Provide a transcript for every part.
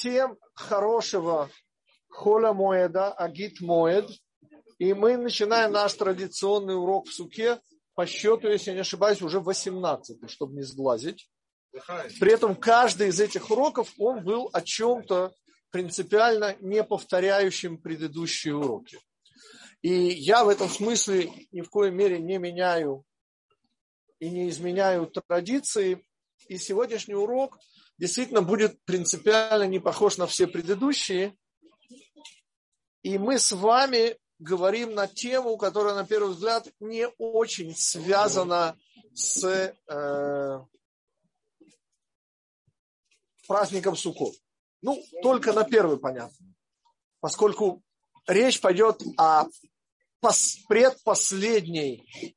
Всем хорошего холя моеда, агит моед. И мы начинаем наш традиционный урок в суке по счету, если я не ошибаюсь, уже 18 чтобы не сглазить. При этом каждый из этих уроков, он был о чем-то принципиально не повторяющим предыдущие уроки. И я в этом смысле ни в коей мере не меняю и не изменяю традиции. И сегодняшний урок действительно будет принципиально не похож на все предыдущие. И мы с вами говорим на тему, которая, на первый взгляд, не очень связана с э, праздником Суккот. Ну, только на первый понятно. Поскольку речь пойдет о предпоследней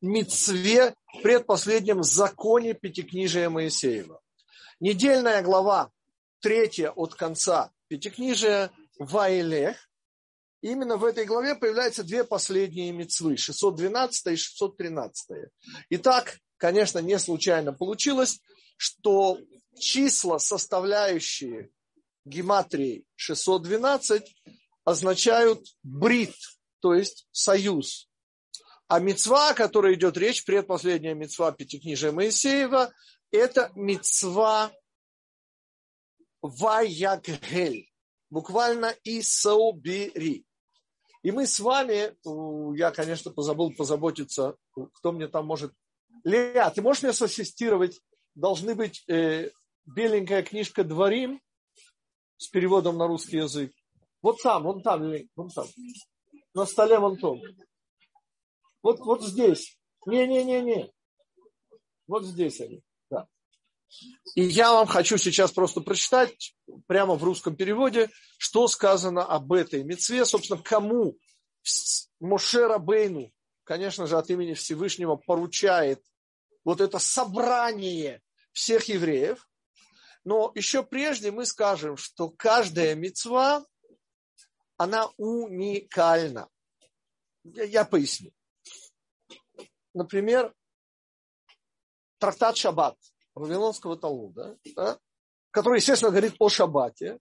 мицве, предпоследнем законе Пятикнижия Моисеева. Недельная глава, третья от конца Пятикнижия, Ваилех. Именно в этой главе появляются две последние мецвы, 612 и 613. Итак, конечно, не случайно получилось, что числа, составляющие гематрии 612, означают брит, то есть союз. А мецва, о которой идет речь, предпоследняя мецва Пятикнижия Моисеева, это мецва Ваягель, буквально Исаубери. И мы с вами, я, конечно, позабыл позаботиться, кто мне там может... Леа, ты можешь мне сассистировать? Должны быть э, беленькая книжка «Дворим» с переводом на русский язык. Вот там, вон там, вон там. На столе вон том. Вот, вот здесь. Не-не-не-не. Вот здесь они. И я вам хочу сейчас просто прочитать прямо в русском переводе, что сказано об этой мецве, собственно, кому Моше Рабейну, конечно же, от имени Всевышнего поручает вот это собрание всех евреев. Но еще прежде мы скажем, что каждая мецва, она уникальна. Я, я поясню например, трактат Шаббат Вавилонского Талмуда, да, который, естественно, говорит о Шаббате,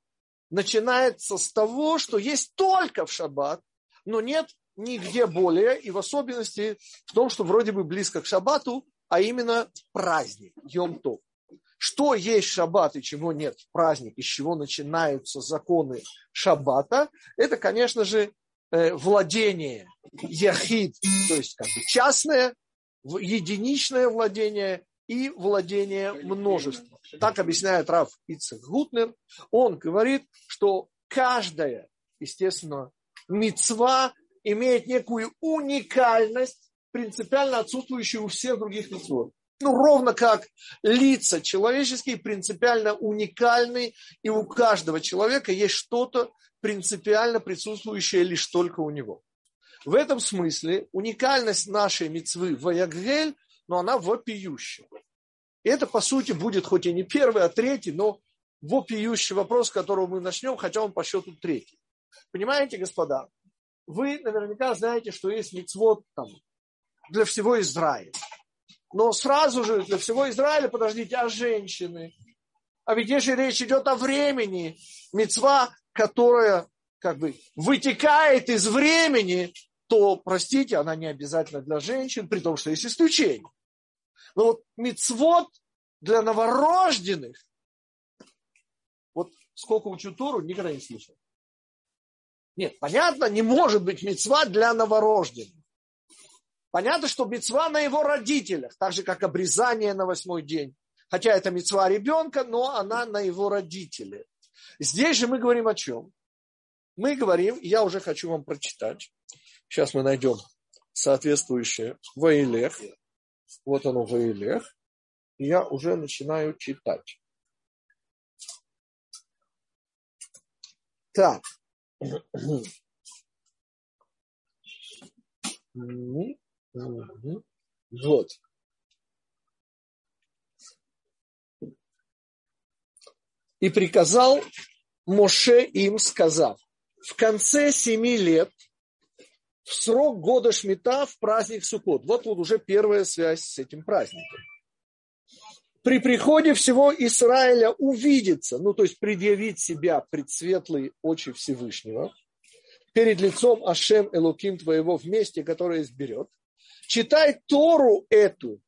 начинается с того, что есть только в Шаббат, но нет нигде более, и в особенности в том, что вроде бы близко к Шаббату, а именно праздник, Йом-Тов. Что есть шаббат и чего нет в праздник, из чего начинаются законы шаббата, это, конечно же, э, владение яхид, то есть как бы частное, единичное владение и владение множеством. Так объясняет Раф Ицек Гутнер. Он говорит, что каждая, естественно, мецва имеет некую уникальность, принципиально отсутствующую у всех других мецвод. Ну, ровно как лица человеческие принципиально уникальны, и у каждого человека есть что-то принципиально присутствующее лишь только у него. В этом смысле уникальность нашей мецвы Ваяггель, но она вопиющая. И это, по сути, будет хоть и не первый, а третий, но вопиющий вопрос, с которого мы начнем, хотя он по счету третий. Понимаете, господа? Вы наверняка знаете, что есть мецвод там для всего Израиля. Но сразу же для всего Израиля, подождите, а женщины? А ведь если речь идет о времени, мецва, которая как бы вытекает из времени, то, простите, она не обязательно для женщин, при том, что есть исключения. Но вот мицвод для новорожденных, вот сколько учу Тору, никогда не слышал. Нет, понятно, не может быть мецва для новорожденных. Понятно, что мецва на его родителях, так же, как обрезание на восьмой день. Хотя это мецва ребенка, но она на его родителях. Здесь же мы говорим о чем? Мы говорим, я уже хочу вам прочитать, Сейчас мы найдем соответствующее Ваилех. Вот оно Ваилех. И я уже начинаю читать. Так. Вот. И приказал Моше им, сказав, в конце семи лет в срок года Шмита в праздник Суккот. Вот вот уже первая связь с этим праздником. при приходе всего Израиля увидеться, ну то есть предъявить себя пред светлые очи Всевышнего, перед лицом Ашем Элуким твоего в месте, которое изберет, читай Тору эту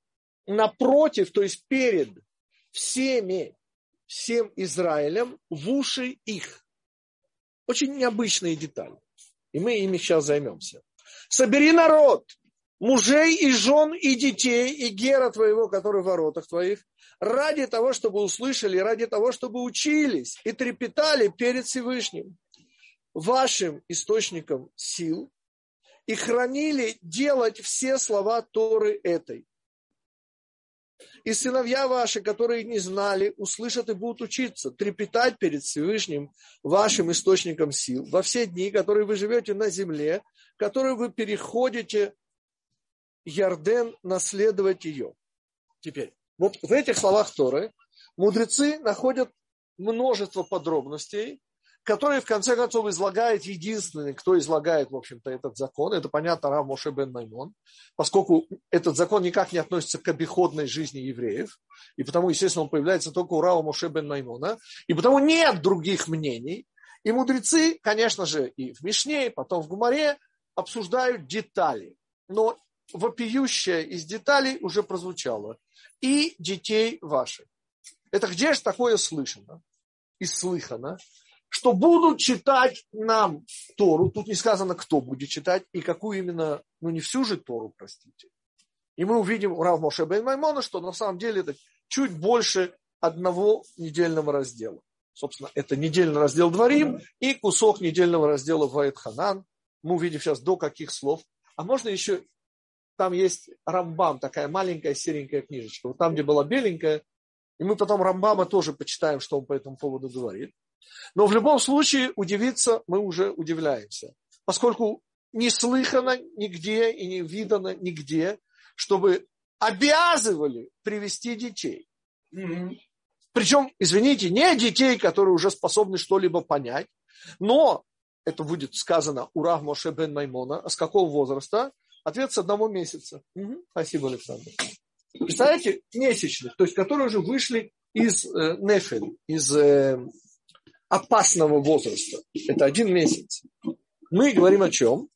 напротив, то есть перед всеми, всем Израилем в уши их. Очень необычные детали. И мы ими сейчас займемся. Собери народ, мужей и жен и детей, и гера твоего, который в воротах твоих, ради того, чтобы услышали, ради того, чтобы учились и трепетали перед Всевышним, вашим источником сил, и хранили делать все слова Торы этой. И сыновья ваши, которые не знали, услышат и будут учиться, трепетать перед Всевышним, вашим источником сил, во все дни, которые вы живете на земле, которые вы переходите Ярден, наследовать ее. Теперь, вот в этих словах Торы мудрецы находят множество подробностей, которые в конце концов излагает единственный, кто излагает, в общем-то, этот закон. Это, понятно, Рав Моше бен Маймон, поскольку этот закон никак не относится к обиходной жизни евреев, и потому, естественно, он появляется только у Рава Моше бен Маймона, и потому нет других мнений. И мудрецы, конечно же, и в Мишне, и потом в Гумаре обсуждают детали. Но вопиющее из деталей уже прозвучало. И детей ваших. Это где же такое слышано и слыхано, что будут читать нам Тору. Тут не сказано, кто будет читать и какую именно, ну не всю же Тору, простите. И мы увидим у Рав Моше бен Маймона, что на самом деле это чуть больше одного недельного раздела. Собственно, это недельный раздел Дворим и кусок недельного раздела Ваид Ханан. Мы увидим сейчас до каких слов. А можно еще там есть Рамбам, такая маленькая серенькая книжечка. Вот там, где была беленькая, и мы потом Рамбама тоже почитаем, что он по этому поводу говорит. Но в любом случае удивиться мы уже удивляемся, поскольку не слыхано нигде и не видано нигде, чтобы обязывали привести детей. Mm-hmm. Причем, извините, не детей, которые уже способны что-либо понять, но это будет сказано у Рав Моше бен Маймона, а с какого возраста? Ответ с одного месяца. Угу. Спасибо, Александр. Представляете, месячных, то есть которые уже вышли из э, нефель, из э, опасного возраста. Это один месяц. Мы говорим о чем?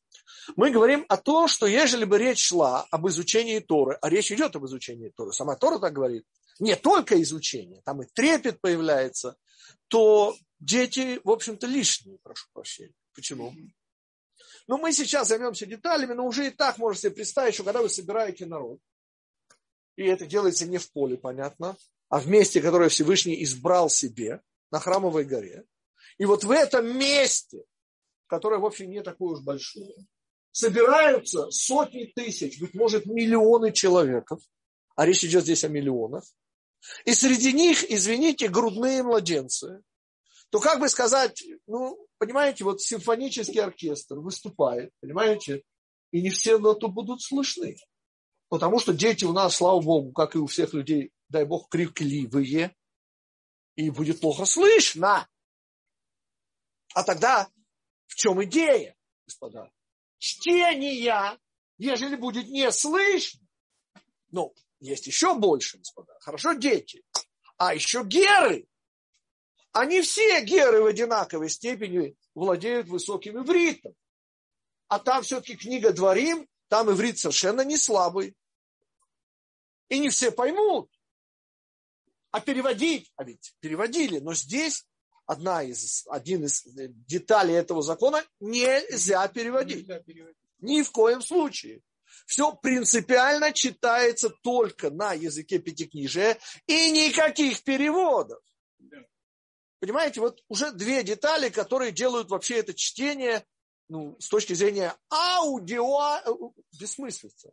Мы говорим о том, что ежели бы речь шла об изучении Торы, а речь идет об изучении Торы, сама Тора так говорит, не только изучение, там и трепет появляется, то дети, в общем-то, лишние, прошу прощения. Почему? Но мы сейчас займемся деталями, но уже и так можно себе представить, что когда вы собираете народ, и это делается не в поле, понятно, а в месте, которое Всевышний избрал себе, на Храмовой горе. И вот в этом месте, которое вообще не такое уж большое, собираются сотни тысяч, быть может, миллионы человеков, а речь идет здесь о миллионах, и среди них, извините, грудные младенцы, то как бы сказать, ну, понимаете, вот симфонический оркестр выступает, понимаете, и не все ноту будут слышны. Потому что дети у нас, слава Богу, как и у всех людей, дай Бог, крикливые, и будет плохо слышно. А тогда в чем идея, господа? Чтение, ежели будет не слышно. Ну, есть еще больше, господа. Хорошо, дети. А еще геры. Они все геры в одинаковой степени владеют высоким ивритом. А там все-таки книга Дворим, там иврит совершенно не слабый. И не все поймут. А переводить, а ведь переводили, но здесь одна из, один из деталей этого закона нельзя переводить. Нельзя переводить. Ни в коем случае. Все принципиально читается только на языке пятикнижия и никаких переводов. Понимаете, вот уже две детали, которые делают вообще это чтение ну, с точки зрения аудио э, бессмыслица.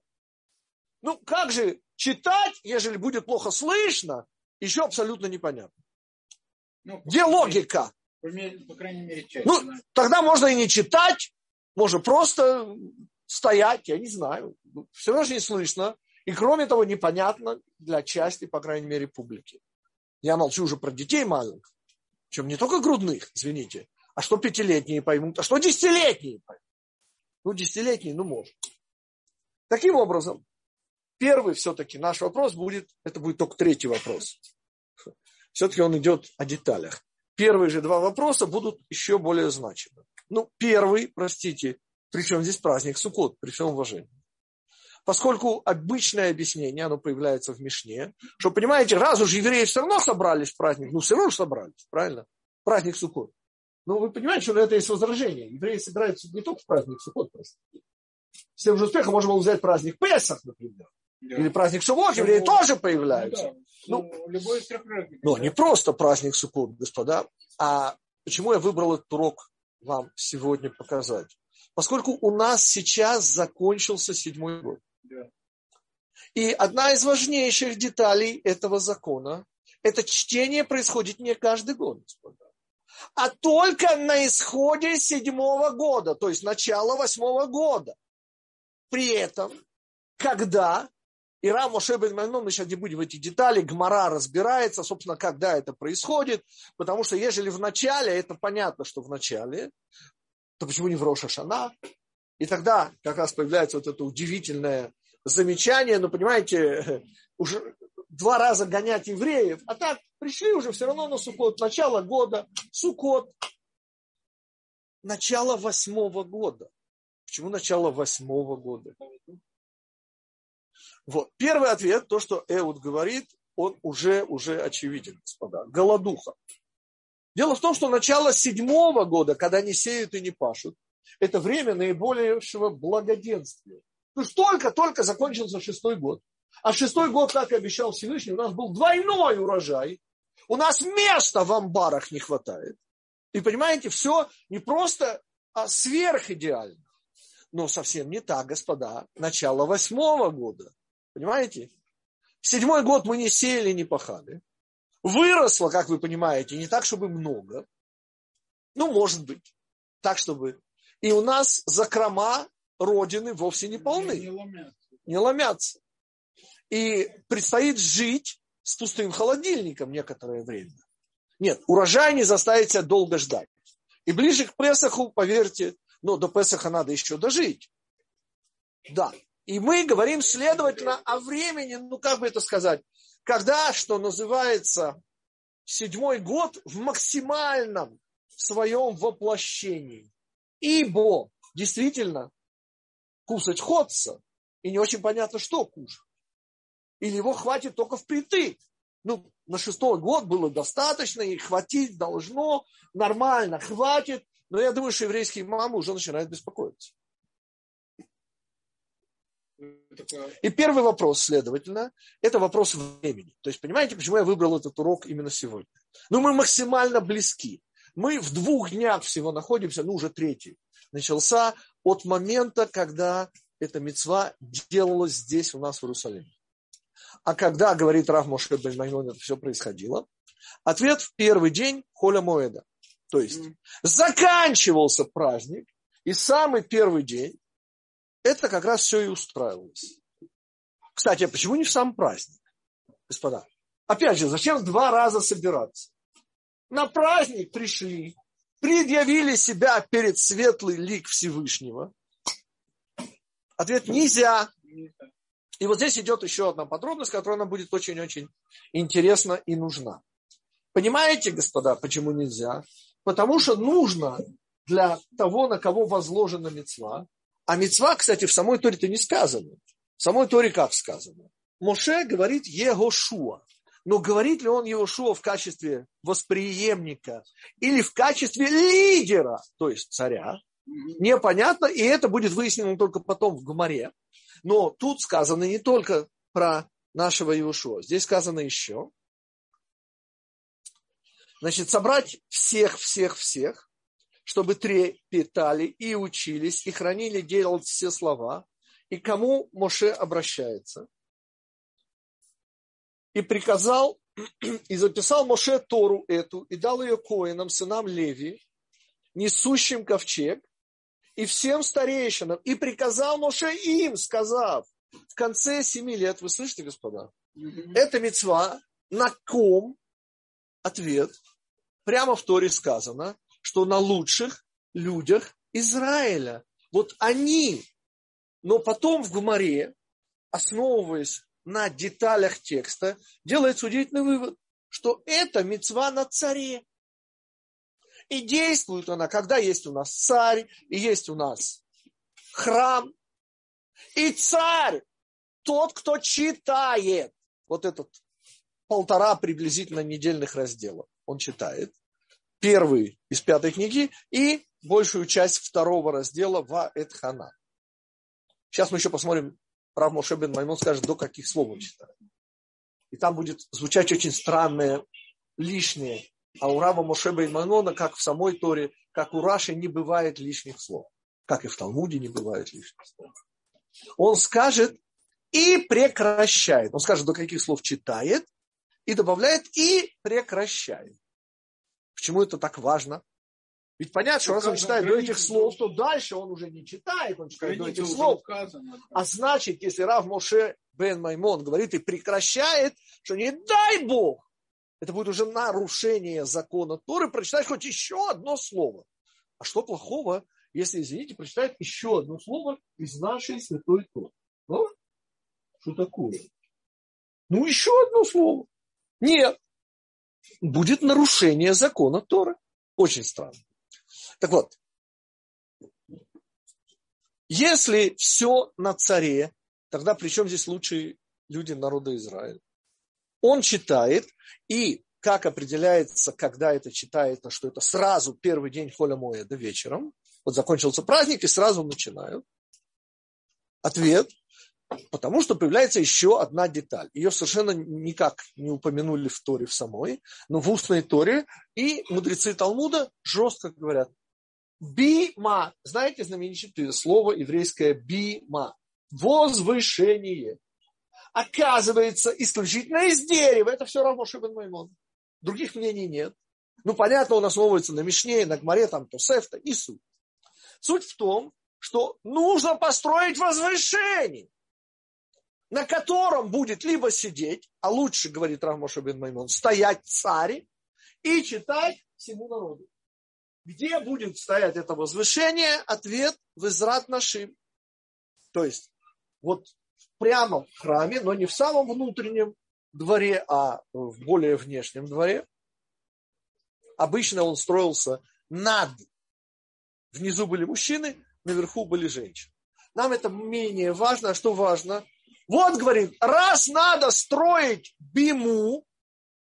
Ну, как же читать, ежели будет плохо слышно, еще абсолютно непонятно. Ну, Где логика? По, по крайней мере, часть. Ну, тогда можно и не читать, можно просто стоять, я не знаю. Все равно же не слышно. И кроме того, непонятно для части, по крайней мере, публики. Я молчу уже про детей маленьких. Причем не только грудных, извините, а что пятилетние поймут, а что десятилетние поймут. Ну, десятилетние, ну, может. Таким образом, первый все-таки наш вопрос будет, это будет только третий вопрос. Все-таки он идет о деталях. Первые же два вопроса будут еще более значимы. Ну, первый, простите, причем здесь праздник Суккот, при всем уважении. Поскольку обычное объяснение, оно появляется в Мишне, что, понимаете, раз уж евреи все равно собрались в праздник, ну, все равно собрались, правильно? Праздник Суккот. Ну, вы понимаете, что на это есть возражение. Евреи собираются не только в праздник Суккот, просто. С тем же успехом можно было взять праздник Песах, например. Да. Или праздник Шавуот, евреи ну, тоже появляются. Ну, да. ну, любой из трех праздников. Ну, не просто праздник Суккот, господа, а почему я выбрал этот урок вам сегодня показать? Поскольку у нас сейчас закончился седьмой год. И одна из важнейших деталей этого закона, это чтение происходит не каждый год, господа, а только на исходе седьмого года, то есть начала восьмого года. При этом, когда и Рам Моше бен мы сейчас не будем в эти детали, Гмара разбирается, собственно, когда это происходит, потому что ежели в начале, это понятно, что в начале, то почему не в Роша Шана? И тогда как раз появляется вот это удивительное замечание, ну, понимаете, уже два раза гонять евреев, а так пришли уже все равно на Сукот, начало года, Сукот, начало восьмого года. Почему начало восьмого года? Вот. Первый ответ, то, что Эуд говорит, он уже, уже очевиден, господа. Голодуха. Дело в том, что начало седьмого года, когда не сеют и не пашут, это время наибольшего благоденствия. То есть только-только закончился шестой год. А шестой год, как и обещал Всевышний, у нас был двойной урожай. У нас места в амбарах не хватает. И понимаете, все не просто а сверхидеально. Но совсем не так, господа. Начало восьмого года. Понимаете? Седьмой год мы не сеяли, не пахали. Выросло, как вы понимаете, не так, чтобы много. Ну, может быть. Так, чтобы... И у нас закрома Родины вовсе не полны. Не ломятся. Не ломятся. И предстоит жить с пустым холодильником некоторое время. Нет, урожай не заставит себя долго ждать. И ближе к Песаху, поверьте, но до Песаха надо еще дожить. Да, и мы говорим, следовательно, о времени, ну как бы это сказать, когда, что называется, седьмой год в максимальном своем воплощении. Ибо действительно кусать ходца, и не очень понятно, что кушать. Или его хватит только впритык. Ну, на шестой год было достаточно, и хватить должно, нормально, хватит. Но я думаю, что еврейские мамы уже начинают беспокоиться. И первый вопрос, следовательно, это вопрос времени. То есть, понимаете, почему я выбрал этот урок именно сегодня? Ну, мы максимально близки. Мы в двух днях всего находимся, ну, уже третий. Начался от момента, когда эта мецва делалась здесь у нас в Иерусалиме. А когда, говорит Рав Моше Бельмаймон, это все происходило? Ответ в первый день Холя Моэда. То есть, заканчивался праздник, и самый первый день это как раз все и устраивалось. Кстати, а почему не в сам праздник, господа? Опять же, зачем два раза собираться? На праздник пришли, предъявили себя перед светлый лик Всевышнего. Ответ – нельзя. И вот здесь идет еще одна подробность, которая нам будет очень-очень интересна и нужна. Понимаете, господа, почему нельзя? Потому что нужно для того, на кого возложена мецва, а мецва, кстати, в самой Торе-то не сказано. В самой Торе как сказано? Моше говорит Егошуа. Но говорит ли он Егошуа в качестве восприемника или в качестве лидера, то есть царя, непонятно, и это будет выяснено только потом в Гумаре. Но тут сказано не только про нашего Иешуа. Здесь сказано еще. Значит, собрать всех, всех, всех, чтобы трепетали и учились, и хранили, делать все слова. И кому Моше обращается? И приказал, и записал Моше Тору эту, и дал ее коинам, сынам Леви, несущим ковчег, и всем старейшинам, и приказал Моше им, сказав, в конце семи лет, вы слышите, господа, mm-hmm. это мецва, на ком ответ, прямо в Торе сказано, что на лучших людях Израиля. Вот они. Но потом в Гумаре основываясь на деталях текста, делается удивительный вывод, что это мецва на царе. И действует она, когда есть у нас царь, и есть у нас храм. И царь, тот, кто читает вот этот полтора приблизительно недельных раздела, он читает первый из пятой книги и большую часть второго раздела Ваэтхана. Сейчас мы еще посмотрим, Рав Моше бен Маймон скажет, до каких слов он читает. И там будет звучать очень странное, лишнее. А у Рава Моше бен Маймона, как в самой Торе, как у Раши, не бывает лишних слов. Как и в Талмуде не бывает лишних слов. Он скажет и прекращает. Он скажет, до каких слов читает, и добавляет и прекращает. Почему это так важно? Ведь понятно, что раз он читает до этих слов, то дальше он уже не читает, он читает до этих слов. А значит, если Рав Моше бен Маймон говорит и прекращает, что не дай Бог, это будет уже нарушение закона Торы, прочитать хоть еще одно слово. А что плохого, если, извините, прочитает еще одно слово из нашей святой Торы? Ну, что такое? Ну, еще одно слово. Нет. Будет нарушение закона Торы. Очень странно. Так вот, если все на царе, тогда при чем здесь лучшие люди народа Израиля? Он читает, и как определяется, когда это читается, что это сразу первый день Холя Моэда вечером, вот закончился праздник, и сразу начинают. Ответ – Потому что появляется еще одна деталь. Ее совершенно никак не упомянули в Торе в самой, но в устной Торе. И мудрецы Талмуда жестко говорят. Бима. Знаете знаменитое слово еврейское бима? Возвышение. Оказывается, исключительно из дерева. Это все равно Шибан Маймон. Других мнений нет. Ну, понятно, он основывается на Мишне, на Гмаре, там, Тосефта и суть. Суть в том, что нужно построить возвышение на котором будет либо сидеть, а лучше, говорит Рамоша бен Маймон, стоять царь и читать всему народу. Где будет стоять это возвышение? Ответ в Израт Нашим. То есть, вот прямо в храме, но не в самом внутреннем дворе, а в более внешнем дворе. Обычно он строился над. Внизу были мужчины, наверху были женщины. Нам это менее важно. А что важно? Вот, говорит, раз надо строить биму,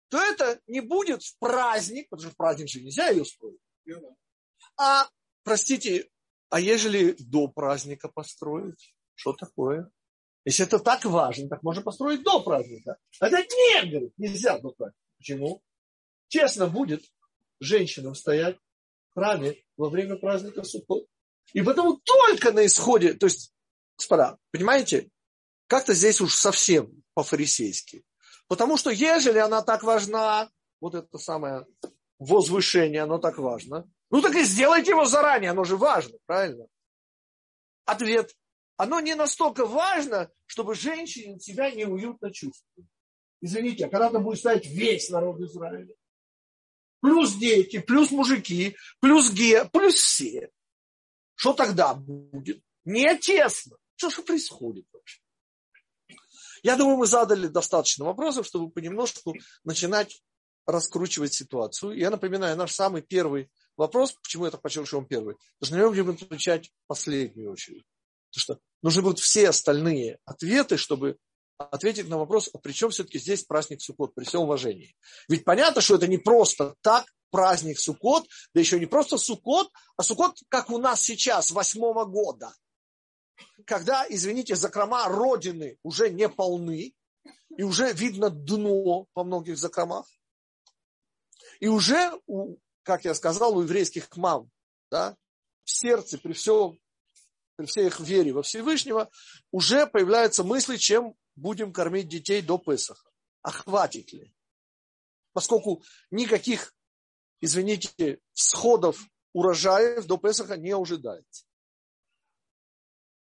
то это не будет в праздник, потому что в праздник же нельзя ее строить. А, простите, а ежели до праздника построить? Что такое? Если это так важно, так можно построить до праздника. А это нет, говорит, нельзя до праздника. Почему? Честно будет женщинам стоять в храме во время праздника Суккот. И потому только на исходе, то есть, господа, понимаете, как-то здесь уж совсем по-фарисейски. Потому что ежели она так важна, вот это самое возвышение, оно так важно, ну так и сделайте его заранее, оно же важно, правильно? Ответ. Оно не настолько важно, чтобы женщине себя неуютно чувствовать. Извините, а когда там будет стоять весь народ Израиля? Плюс дети, плюс мужики, плюс ге, плюс все. Что тогда будет? Не тесно. Что же происходит вообще? Я думаю, мы задали достаточно вопросов, чтобы понемножку начинать раскручивать ситуацию. Я напоминаю, наш самый первый вопрос, почему я так подчеркиваю, он первый, потому что на него будем отвечать последнюю очередь. Потому что нужны будут все остальные ответы, чтобы ответить на вопрос, а при чем все-таки здесь праздник Суккот, при всем уважении. Ведь понятно, что это не просто так праздник Суккот, да еще не просто Суккот, а Суккот, как у нас сейчас, восьмого года когда, извините, закрома Родины уже не полны, и уже видно дно по многих закромах, и уже, у, как я сказал, у еврейских мам, да, в сердце при всем, при всей их вере во Всевышнего, уже появляются мысли, чем будем кормить детей до Песаха. А хватит ли? Поскольку никаких, извините, сходов урожаев до Песаха не ожидается.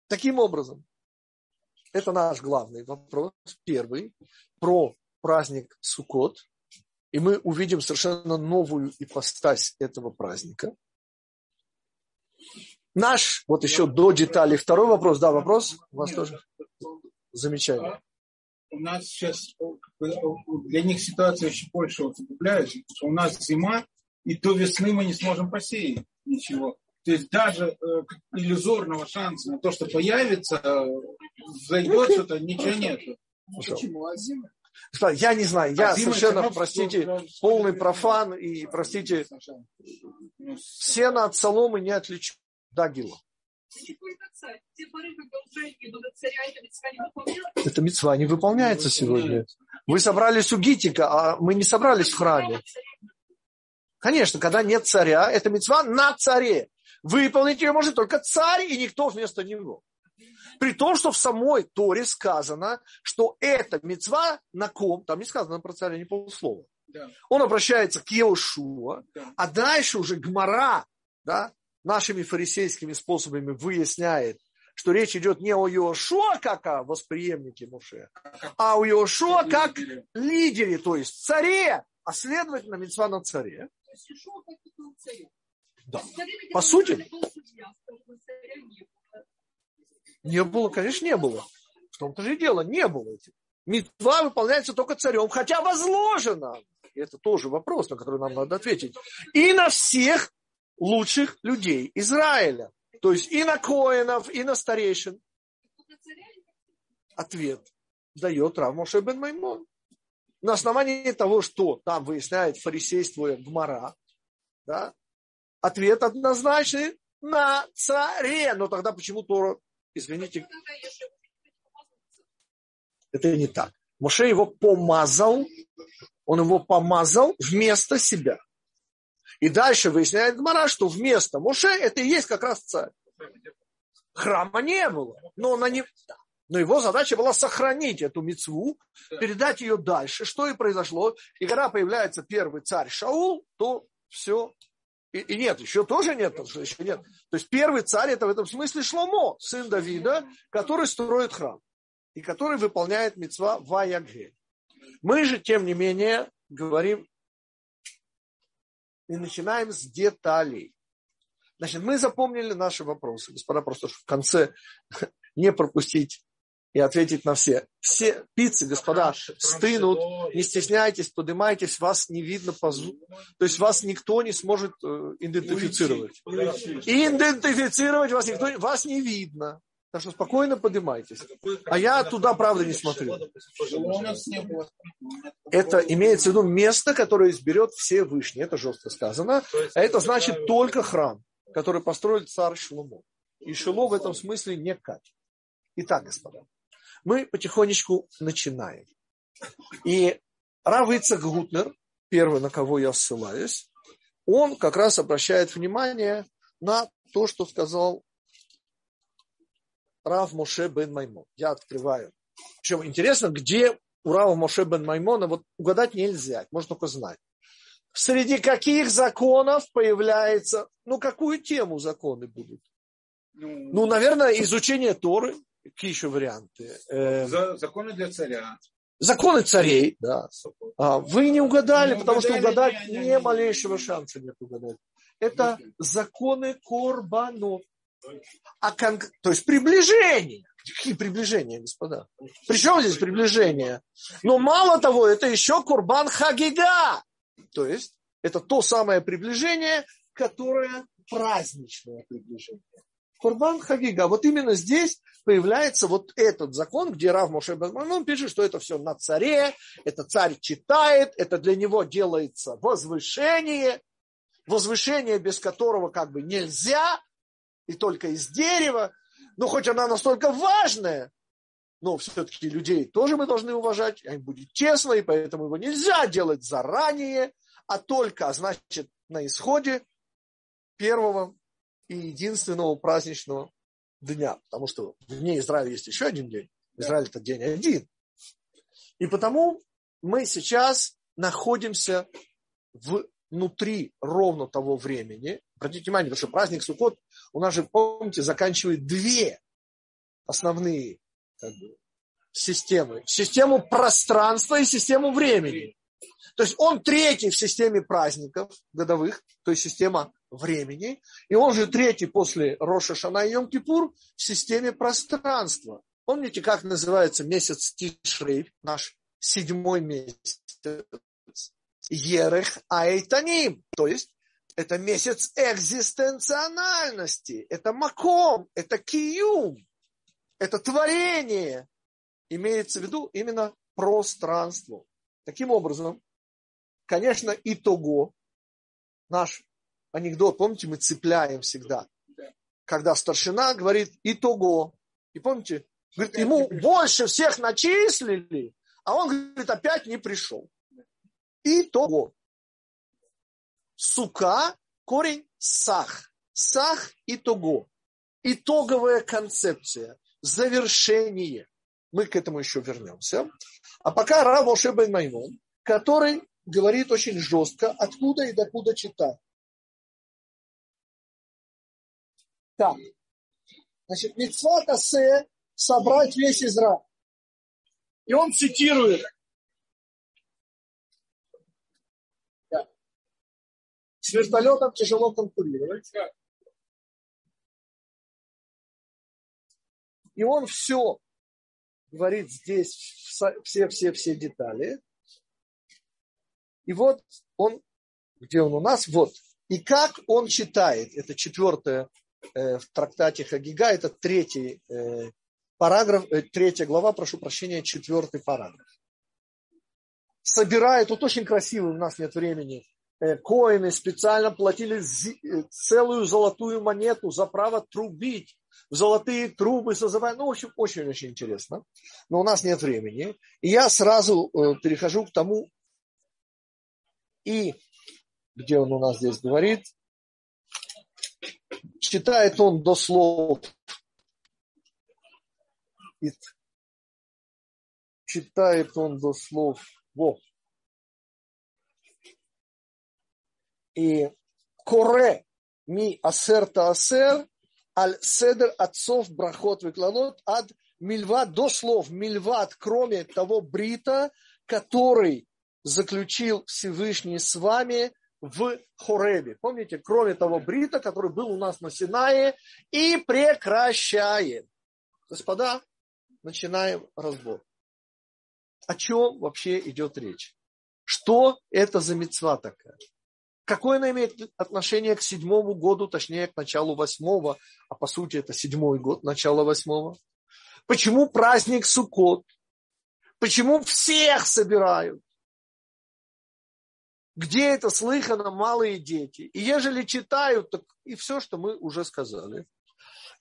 Таким образом, это наш главный вопрос, первый, про праздник Суккот. И мы увидим совершенно новую ипостась этого праздника. Наш, вот еще до деталей, второй вопрос, да, вопрос у вас тоже? замечание? У нас сейчас для них ситуация еще больше усугубляется, потому что у нас зима, и до весны мы не сможем посеять ничего. То есть даже э, иллюзорного шанса на то, что появится, э, зайдет что-то, ничего нет. Почему? А зима? Я не знаю, я а совершенно, простите, полный профан и, простите, сено от соломы не отличу. Да, Гила. Это мецва не выполняется сегодня. Вы собрались у Гитика, а мы не собрались в храме. Конечно, когда нет царя, это мецва на царе. Выполнить ее может только царь и никто вместо него. При том, что в самой Торе сказано, что это мецва на ком, там не сказано про царя ни полуслова. Да. Он обращается к Еушуа, да. а дальше уже Гмара, да, нашими фарисейскими способами выясняет, что речь идет не о Йошуа как о восприемнике Муше, а о Йошуа как лидере, то есть царе, а следовательно, мецва на царе. Да. По сути, не было, конечно, не было. В том-то же и дело, не было. Митва выполняется только царем, хотя возложено. Это тоже вопрос, на который нам надо ответить. И на всех лучших людей Израиля. То есть и на коинов, и на старейшин. Ответ дает Рав Моше Маймон. На основании того, что там выясняет фарисейство Гмара, да, ответ однозначный на царе. Но тогда почему Тора, извините, это не так. Моше его помазал, он его помазал вместо себя. И дальше выясняет Гмара, что вместо Моше это и есть как раз царь. Храма не было, но, на не... но его задача была сохранить эту мецву, передать ее дальше. Что и произошло. И когда появляется первый царь Шаул, то все. И, и нет, еще тоже нет, еще нет. То есть первый царь это в этом смысле Шломо, сын Давида, который строит храм и который выполняет мецва Ваягель. Мы же, тем не менее, говорим и начинаем с деталей. Значит, мы запомнили наши вопросы. Господа, просто в конце не пропустить и ответить на все. Все пиццы, господа, стынут, не стесняйтесь, поднимайтесь, вас не видно по звуку. То есть вас никто не сможет э, идентифицировать. Идентифицировать вас никто, вас не видно. Так что спокойно поднимайтесь. А я туда, правда, не смотрю. Это имеется в виду место, которое изберет все вышние. Это жестко сказано. А это значит только храм, который построил царь Шлумо. И Шило в этом смысле не Кать. Итак, господа, мы потихонечку начинаем. И Рав Ицак Гутнер, первый, на кого я ссылаюсь, он как раз обращает внимание на то, что сказал Рав Моше бен Маймон. Я открываю. Причем интересно, где у Рава Моше бен Маймона, вот угадать нельзя, можно только знать. Среди каких законов появляется, ну, какую тему законы будут? Ну, ну наверное, изучение Торы, какие еще варианты? Э, законы для царя. Законы царей, да. А, вы не угадали, не потому угадали, что угадать не, не, не малейшего шанса нет угадать. Это законы корбанов. А кон... То есть приближение. Какие приближения, господа? Причем здесь приближение? Но мало того, это еще Курбан Хагига. То есть это то самое приближение, которое праздничное приближение. Курбан Хагига. Вот именно здесь появляется вот этот закон, где Рав Моше он пишет, что это все на царе, это царь читает, это для него делается возвышение, возвышение, без которого как бы нельзя, и только из дерева, но хоть она настолько важная, но все-таки людей тоже мы должны уважать, они будет честно, и поэтому его нельзя делать заранее, а только, а значит, на исходе первого и единственного праздничного дня, потому что в дне Израиля есть еще один день, Израиль это день один. И потому мы сейчас находимся внутри ровно того времени, Обратите внимание, потому что праздник Суккот у нас же, помните, заканчивает две основные как бы, системы. Систему пространства и систему времени. То есть он третий в системе праздников годовых, то есть система времени. И он же третий после Роша Шана и Йом Кипур в системе пространства. Помните, как называется месяц Тишрей, наш седьмой месяц? Ерех Айтаним. То есть это месяц экзистенциональности. Это маком, это киюм, это творение. Имеется в виду именно пространство. Таким образом, конечно, итого, наш анекдот, помните, мы цепляем всегда, когда старшина говорит итого. И помните, говорит, ему больше всех начислили, а он говорит, опять не пришел. Итого. Сука, корень сах. Сах итого. Итоговая концепция, завершение. Мы к этому еще вернемся. А пока Рав Моше бен Маймон, который говорит очень жестко, откуда и докуда читать. Так. Значит, митцва тасе собрать весь Израиль. И он цитирует. Да. С вертолетом тяжело конкурировать. И он все говорит здесь, все-все-все детали. И вот он, где он у нас? Вот. И как он читает, это четвертое Э, в трактате Хагига, это третий э, параграф, э, третья глава, прошу прощения, четвертый параграф. Собирает, тут очень красивый, у нас нет времени, коины специально платили целую золотую монету за право трубить в золотые трубы созывать. Ну, в общем, очень-очень интересно. Но у нас нет времени. И я сразу перехожу к тому, и где он у нас здесь говорит, читает он до слов. Читает он до слов. Во. И коре ми асерта асер аль седер отцов брахот выклонот ад мильват до слов мильват, кроме того брита, который заключил Всевышний с вами в Хоребе. Помните, кроме того брита, который был у нас на Синае, и прекращаем. Господа, начинаем разбор. О чем вообще идет речь? Что это за мецва такая? Какое она имеет отношение к седьмому году, точнее к началу восьмого, а по сути это седьмой год, начало восьмого? Почему праздник Суккот? Почему всех собирают? Где это слыхано малые дети. И ежели читают, так и все, что мы уже сказали.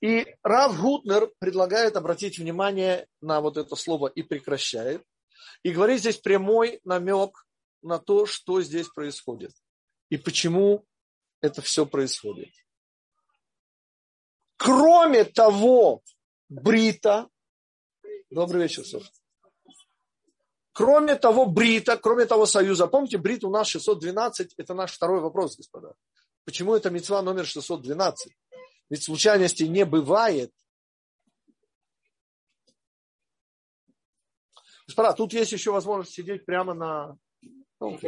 И Рав Гутнер предлагает обратить внимание на вот это слово «и прекращает». И говорит здесь прямой намек на то, что здесь происходит. И почему это все происходит. Кроме того, Брита, добрый вечер, Софья. Кроме того брита, кроме того союза, помните, брит у нас 612, это наш второй вопрос, господа. Почему это мецва номер 612? Ведь случайностей не бывает. Господа, тут есть еще возможность сидеть прямо на ну,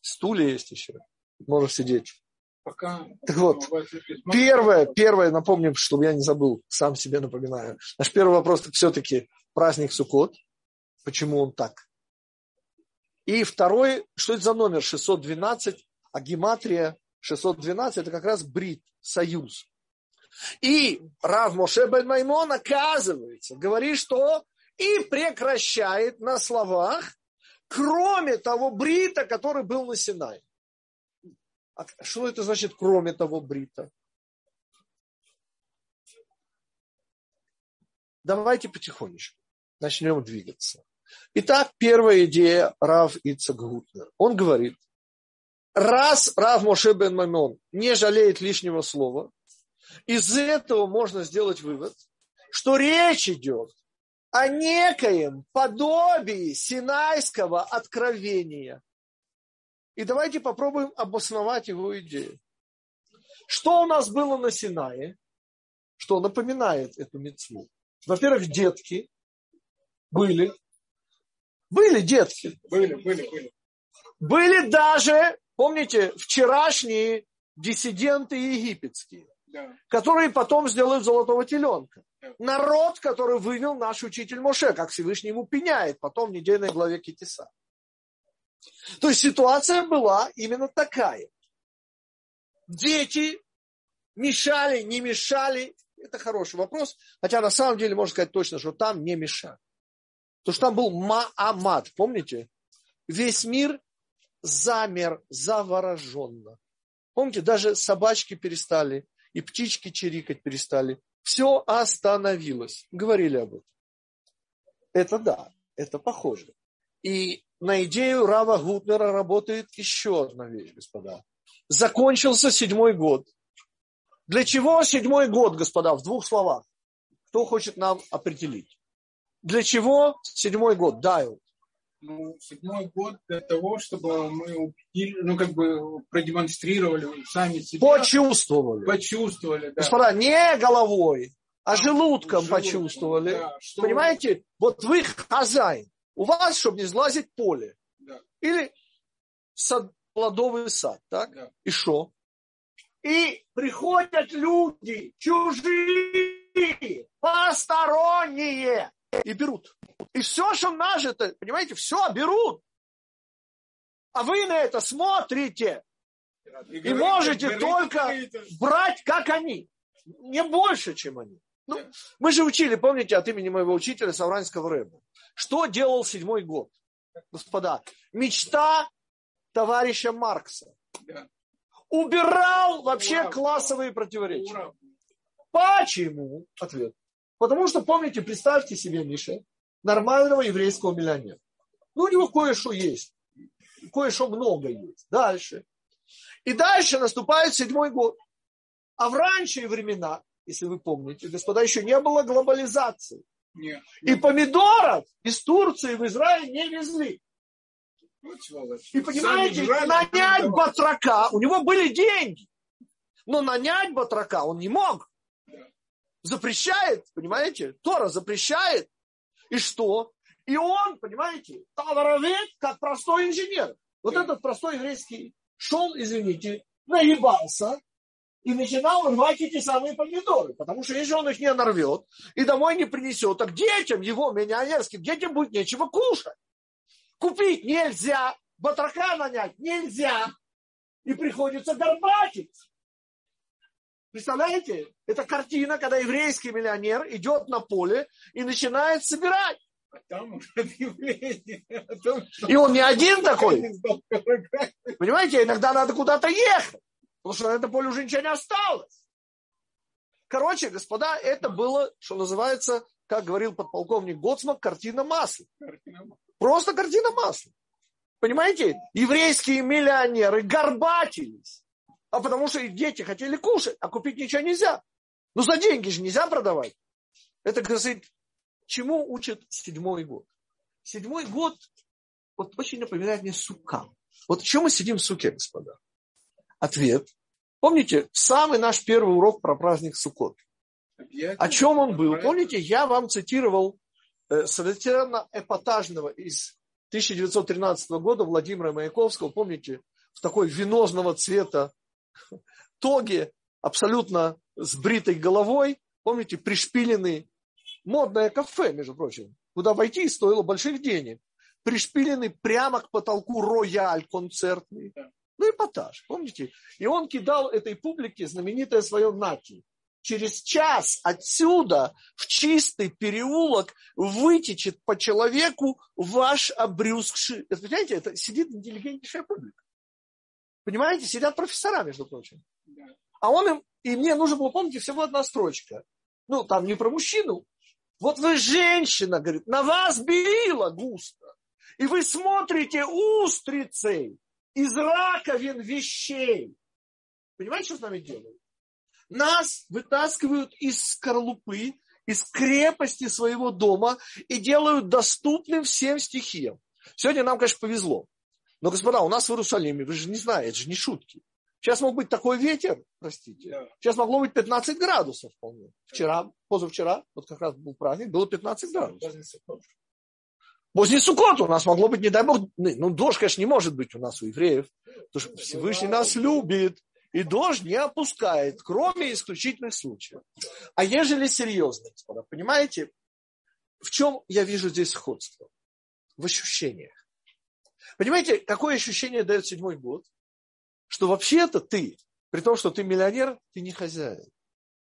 стуле есть еще. Можно сидеть. Пока так вот, первое, первое, напомним, чтобы я не забыл, сам себе напоминаю. Наш первый вопрос все-таки праздник Суккот. Почему он так? И второй, что это за номер 612, а гематрия 612 это как раз брит, союз. И Рав Моше бен Маймон оказывается, говорит, что и прекращает на словах, кроме того брита, который был на Синай. А что это значит, кроме того брита? Давайте потихонечку начнем двигаться. Итак, первая идея Рав Ицак Гутнер. Он говорит, раз Рав Моше бен Мамон не жалеет лишнего слова, из этого можно сделать вывод, что речь идет о некоем подобии синайского откровения. И давайте попробуем обосновать его идею. Что у нас было на Синае, что напоминает эту мецву? Во-первых, детки были, были детки. Были, были, были. Были даже, помните, вчерашние диссиденты египетские. Да. которые потом сделают золотого теленка. Народ, который вывел наш учитель Моше, как Всевышний ему пеняет, потом в недельной главе Китиса. То есть ситуация была именно такая. Дети мешали, не мешали. Это хороший вопрос. Хотя на самом деле можно сказать точно, что там не мешали. Потому что там был Маамад, помните? Весь мир замер завороженно. Помните, даже собачки перестали, и птички чирикать перестали. Все остановилось. Говорили об этом. Это да, это похоже. И на идею Рава Гутнера работает еще одна вещь, господа. Закончился седьмой год. Для чего седьмой год, господа, в двух словах? Кто хочет нам определить? Для чего седьмой год? Дай. Ну, седьмой год для того, чтобы мы убедили, ну, как бы продемонстрировали сами себя. Почувствовали. Почувствовали, да. Господа, не головой, а желудком, желудком почувствовали. Да, что... Понимаете? Вот вы хозяин. У вас, чтобы не сглазить поле. Да. Или сад, плодовый сад, так? Да. И что? И приходят люди чужие, посторонние, и берут. И все, что нажито, понимаете, все берут. А вы на это смотрите. И, и можете говорите, только говорите. брать, как они. Не больше, чем они. Ну, мы же учили, помните, от имени моего учителя Савранского Рэба. Что делал седьмой год? Господа, мечта товарища Маркса. Да. Убирал вообще ура, классовые противоречия. Ура. Почему? Ответ. Потому что, помните, представьте себе, Миша, нормального еврейского миллионера. Ну, у него кое-что есть. Кое-что много есть. Дальше. И дальше наступает седьмой год. А в ранние времена, если вы помните, господа, еще не было глобализации. Нет, И помидоров из Турции в Израиль не везли. И понимаете, нанять батрака, у него были деньги. Но нанять батрака он не мог запрещает, понимаете? Тора запрещает. И что? И он, понимаете, Таваровед, как простой инженер. Вот этот простой еврейский шел, извините, наебался и начинал рвать эти самые помидоры. Потому что если он их не нарвет и домой не принесет, так детям его, миллионерским, детям будет нечего кушать. Купить нельзя, батрака нанять нельзя. И приходится горбатить. Представляете? Это картина, когда еврейский миллионер идет на поле и начинает собирать. А там И он не один такой. Понимаете, иногда надо куда-то ехать. Потому что на этом поле уже ничего не осталось. Короче, господа, это было, что называется, как говорил подполковник Гоцмак, картина масла. Просто картина масла. Понимаете, еврейские миллионеры горбатились а потому что их дети хотели кушать, а купить ничего нельзя. Ну, за деньги же нельзя продавать. Это, говорит, чему учат седьмой год? Седьмой год вот очень напоминает мне сука. Вот чем мы сидим в суке, господа? Ответ. Помните, самый наш первый урок про праздник Суккот. О чем он был? Помните, я вам цитировал э, совершенно эпатажного из 1913 года Владимира Маяковского, помните, в такой венозного цвета тоге, абсолютно с бритой головой, помните, пришпиленный, модное кафе, между прочим, куда войти стоило больших денег, пришпиленный прямо к потолку рояль концертный, ну эпатаж, помните? И он кидал этой публике знаменитое свое нати. Через час отсюда в чистый переулок вытечет по человеку ваш обрюзгший... Это, понимаете, это сидит интеллигентнейшая публика. Понимаете, сидят профессора, между прочим. А он им, и мне нужно было, помните, всего одна строчка. Ну, там не про мужчину. Вот вы женщина, говорит, на вас белила густо. И вы смотрите устрицей из раковин вещей. Понимаете, что с нами делают? Нас вытаскивают из скорлупы, из крепости своего дома и делают доступным всем стихиям. Сегодня нам, конечно, повезло. Но, господа, у нас в Иерусалиме, вы же не знаете, это же не шутки. Сейчас мог быть такой ветер, простите. Сейчас могло быть 15 градусов вполне. Вчера, позавчера, вот как раз был праздник, было 15 градусов. Поздний Суккот у нас могло быть, не дай бог, ну, дождь, конечно, не может быть у нас у евреев, потому что Всевышний нас любит. И дождь не опускает, кроме исключительных случаев. А ежели серьезно, господа, понимаете, в чем я вижу здесь сходство? В ощущениях. Понимаете, какое ощущение дает седьмой год? Что вообще-то ты, при том, что ты миллионер, ты не хозяин.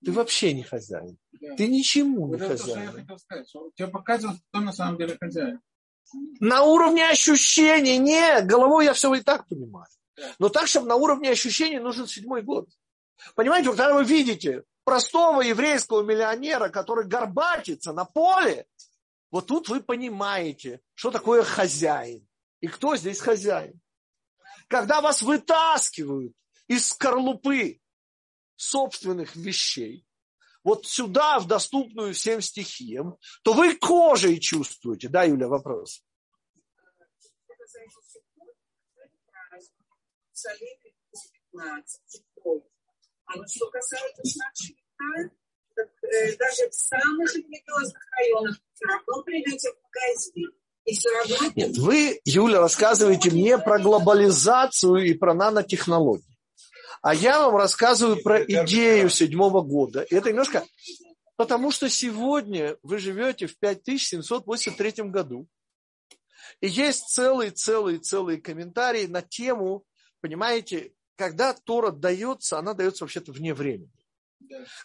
Ты вообще не хозяин. Да. Ты ничему вот не это хозяин. То, что я хотел сказать. Тебе показывают, кто на самом деле хозяин. На уровне ощущений. Нет, головой я все и так понимаю. Но так, чтобы на уровне ощущений нужен седьмой год. Понимаете, когда вы видите простого еврейского миллионера, который горбатится на поле, вот тут вы понимаете, что такое хозяин. И кто здесь хозяин? Когда вас вытаскивают из скорлупы собственных вещей, вот сюда, в доступную всем стихиям, то вы кожей чувствуете. Да, Юля, вопрос. А что касается наших так, э, даже в самых религиозных районах все придете в магазин. Нет, вы, Юля, рассказываете мне про глобализацию и про нанотехнологии. А я вам рассказываю про идею седьмого года. И это немножко... Потому что сегодня вы живете в 5783 году. И есть целые-целые-целые комментарии на тему, понимаете, когда Тора дается, она дается вообще-то вне времени.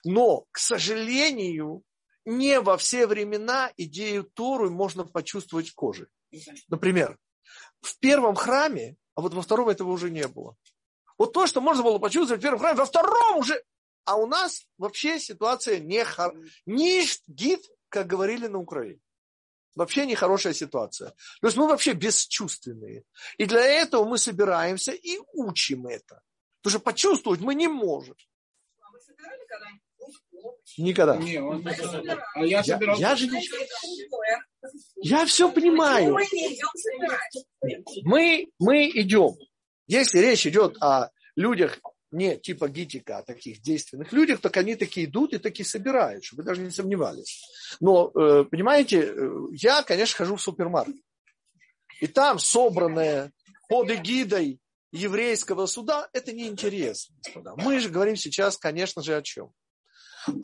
Но, к сожалению, не во все времена идею Тору можно почувствовать кожей. Например, в первом храме, а вот во втором этого уже не было. Вот то, что можно было почувствовать в первом храме, во втором уже. А у нас вообще ситуация не хор... не гид, как говорили на Украине. Вообще нехорошая ситуация. То есть мы вообще бесчувственные. И для этого мы собираемся и учим это. Потому что почувствовать мы не можем. А вы собирали когда-нибудь Никогда. Не, он... А я, собирал... я, я же. Я все понимаю. Мы, мы идем. Если речь идет о людях не типа гитика, а таких действенных людях, так они такие идут и такие собирают, чтобы вы даже не сомневались. Но, э, понимаете, э, я, конечно, хожу в супермаркет. И там собранное под эгидой еврейского суда, это неинтересно, господа. Мы же говорим сейчас, конечно же, о чем?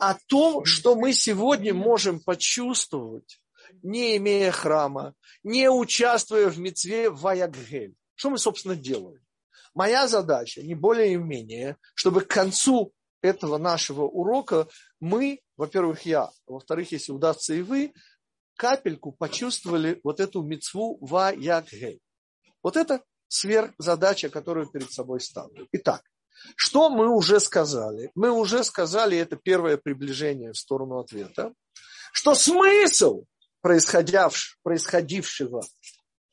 О том, что мы сегодня можем почувствовать, не имея храма, не участвуя в мецве Ваяггель. Что мы, собственно, делаем? Моя задача, не более и менее, чтобы к концу этого нашего урока мы, во-первых, я, а во-вторых, если удастся и вы, капельку почувствовали вот эту мецву Ваяггель. Вот это сверхзадача, которую перед собой ставлю. Итак, что мы уже сказали? Мы уже сказали, это первое приближение в сторону ответа, что смысл происходившего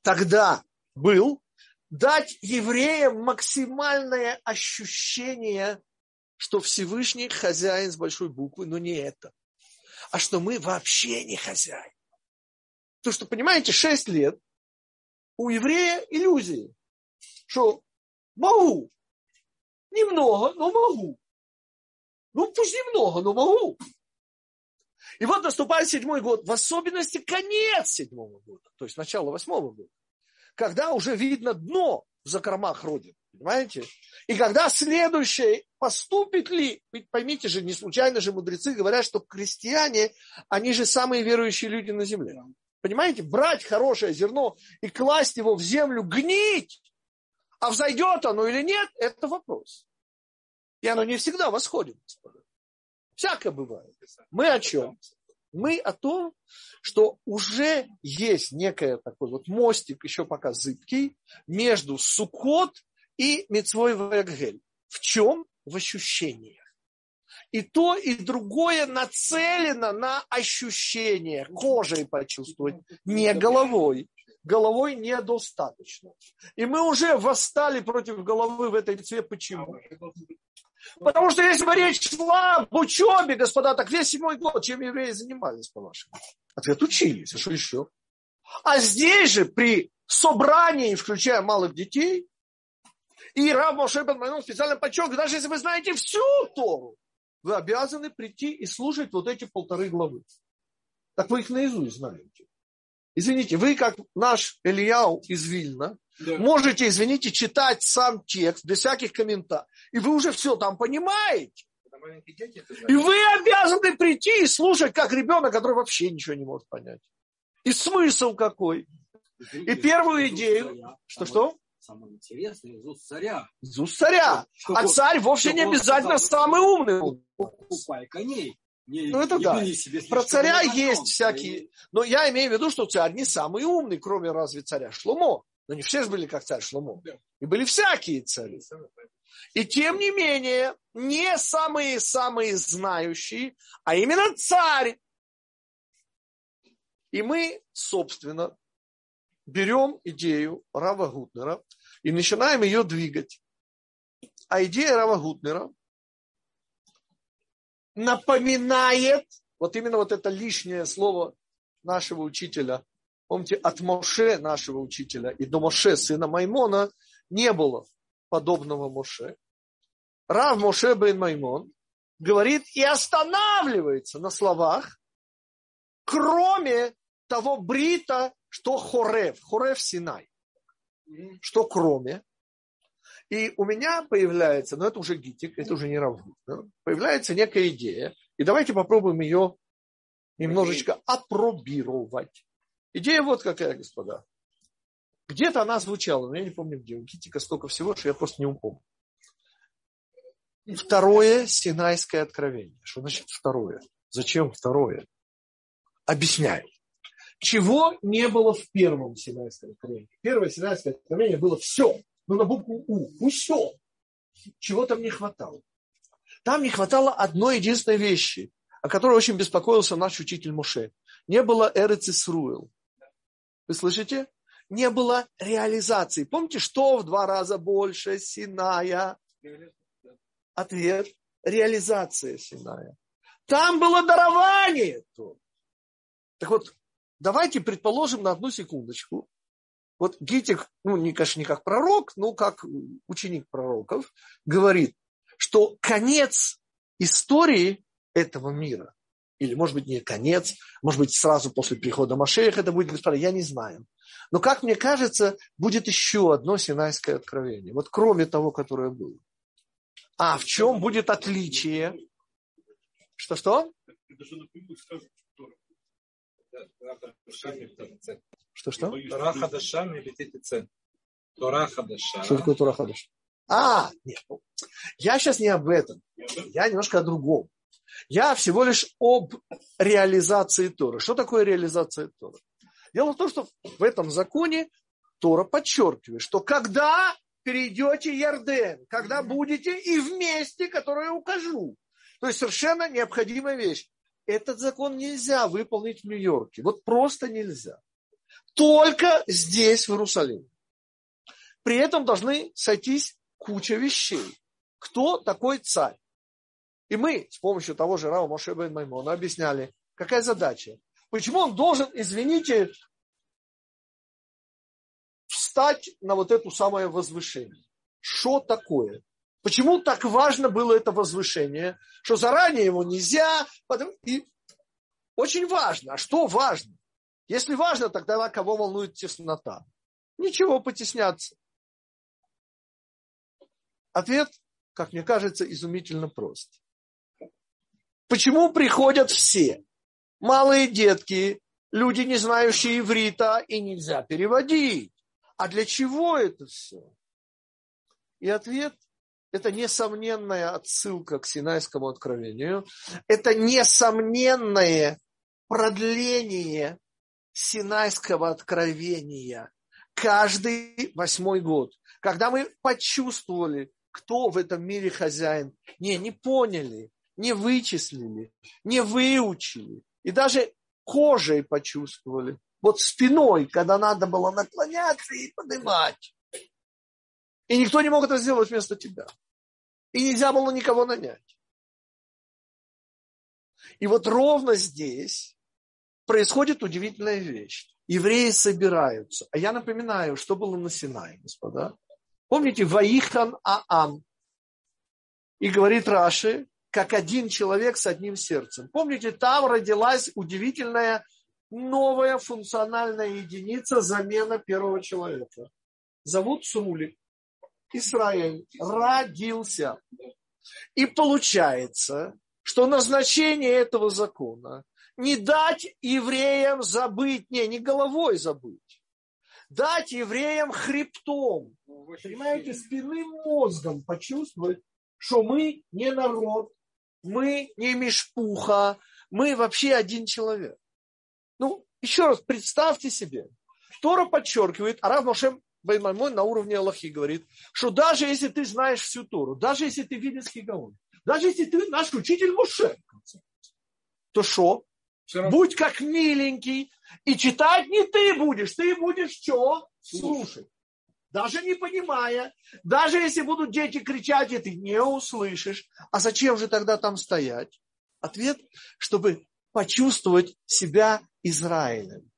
тогда был дать евреям максимальное ощущение, что Всевышний хозяин с большой буквы, но не это, а что мы вообще не хозяин. То, что, понимаете, шесть лет у еврея иллюзии, что могу, Немного, но могу. Ну, пусть немного, но могу. И вот наступает седьмой год, в особенности конец седьмого года, то есть начало восьмого года, когда уже видно дно в закормах Родины, понимаете? И когда следующее, поступит ли, ведь поймите же, не случайно же мудрецы говорят, что крестьяне, они же самые верующие люди на земле. Понимаете, брать хорошее зерно и класть его в землю, гнить, а взойдет оно или нет, это вопрос. И оно не всегда восходит, господа. Всякое бывает. Мы о чем? Мы о том, что уже есть некий такой вот мостик, еще пока зыбкий, между Сукот и Мецвой Вегель. В чем? В ощущениях. И то, и другое нацелено на ощущение, кожей почувствовать, не головой головой недостаточно. И мы уже восстали против головы в этой битве. Почему? Потому что если бы речь шла об учебе, господа, так весь седьмой год, чем евреи занимались, по-вашему? Ответ учились, а что еще? А здесь же при собрании, включая малых детей, и Рав Моше Бен специально подчеркивает, даже если вы знаете всю Тору, вы обязаны прийти и слушать вот эти полторы главы. Так вы их наизусть знаете. Извините, вы как наш Ильяу из Вильна, Да. Можете, извините, читать сам текст без всяких комментариев. И вы уже все там понимаете. И вы обязаны прийти и слушать, как ребенок, который вообще ничего не может понять. И смысл какой. И первую идею, что-что? Самое интересное из уст царя. Из уст царя. Что, а царь вовсе не обязательно сказал, самый умный. Покупай коней. Не, ну это да. Про царя есть всякие. Но я имею в виду, что царь не самый умный, кроме разве царя Шломо. Но не все же были как царь Шломо. И были всякие цари. И тем не менее, не самые-самые знающие, а именно царь. И мы, собственно, берем идею Рава Гутнера и начинаем ее двигать. А идея Рава Гутнера напоминает, вот именно вот это лишнее слово нашего учителя, помните, от Моше, нашего учителя, и до Моше, сына Маймона, не было подобного Моше. Рав Моше бен Маймон говорит и останавливается на словах, кроме того брита, что Хорев, Хорев Синай, что кроме. И у меня появляется, но это уже гитик, это уже не равно, да? появляется некая идея, и давайте попробуем ее немножечко опробировать. Идея вот какая, господа. Где-то она звучала, но я не помню где. У Гитика столько всего, что я просто не упомню. Второе Синайское откровение. Что значит второе? Зачем второе? Объясняю. Чего не было в первом Синайском откровении? Первое Синайское откровение было все. Ну, на букву У. Ну, все. Чего там не хватало? Там не хватало одной единственной вещи, о которой очень беспокоился наш учитель Муше. Не было Эрецисруэл. Вы слышите? Не было реализации. Помните, что в два раза больше Синая? Ответ – реализация Синая. Там было дарование. Так вот, давайте предположим на одну секундочку. Вот Гитик, ну, не, конечно, не как пророк, но как ученик пророков, говорит, что конец истории этого мира, или, может быть, не конец, может быть, сразу после прихода Машеях это будет, господа, я не знаю. Но, как мне кажется, будет еще одно Синайское откровение. Вот кроме того, которое было. А в чем будет отличие? Что-что? Что-что? Тора Хадаша Мебетитицен. Тора Хадаша. Что такое Тора Хадаша? А, нет. Я сейчас не об этом. Я немножко о другом. Я всего лишь об реализации Торы. Что такое реализация Торы? Дело в том, что в этом законе Тора подчеркивает, что когда перейдете Ярден, когда будете и вместе, которое укажу. То есть совершенно необходимая вещь. Этот закон нельзя выполнить в Нью-Йорке. Вот просто нельзя. Только здесь, в Иерусалиме. При этом должны сойтись куча вещей. Кто такой царь? И мы с помощью того же Рава Моше бен Маймона объясняли, какая задача. Почему он должен, извините, встать на вот это самое возвышение? Что такое? Почему так важно было это возвышение, что заранее его нельзя? И очень важно. А что важно? Если важно, тогда кого волнует теснота? Ничего потесняться. Ответ, как мне кажется, изумительно прост. Почему приходят все? Малые детки, люди, не знающие иврита, и нельзя переводить. А для чего это все? И ответ – это несомненная отсылка к Синайскому откровению. Это несомненное продление Синайского откровения каждый восьмой год. Когда мы почувствовали, кто в этом мире хозяин, не, не поняли, не вычислили, не выучили. И даже кожей почувствовали. Вот спиной, когда надо было наклоняться и поднимать. И никто не мог это сделать вместо тебя. И нельзя было никого нанять. И вот ровно здесь происходит удивительная вещь. Евреи собираются. А я напоминаю, что было на Синае, господа. Помните, Ваихан Аам. И говорит Раши, как один человек с одним сердцем. Помните, там родилась удивительная новая функциональная единица замена первого человека. зовут Срулик. Израиль родился. И получается, что назначение этого закона не дать евреям забыть, не, не головой забыть, дать евреям хребтом, понимаете, спинным мозгом почувствовать, что мы не народ, мы не мешпуха, мы вообще один человек. Ну, еще раз, представьте себе, Тора подчеркивает, а Рав Моше Баймаймон на уровне Аллахи говорит, что даже если ты знаешь всю Тору, даже если ты виденский Гаон, даже если ты наш учитель Моше, то что? Будь как миленький, и читать не ты будешь, ты будешь что? Слушать. Даже не понимая, даже если будут дети кричать, и ты не услышишь, а зачем же тогда там стоять? Ответ, чтобы почувствовать себя Израилем.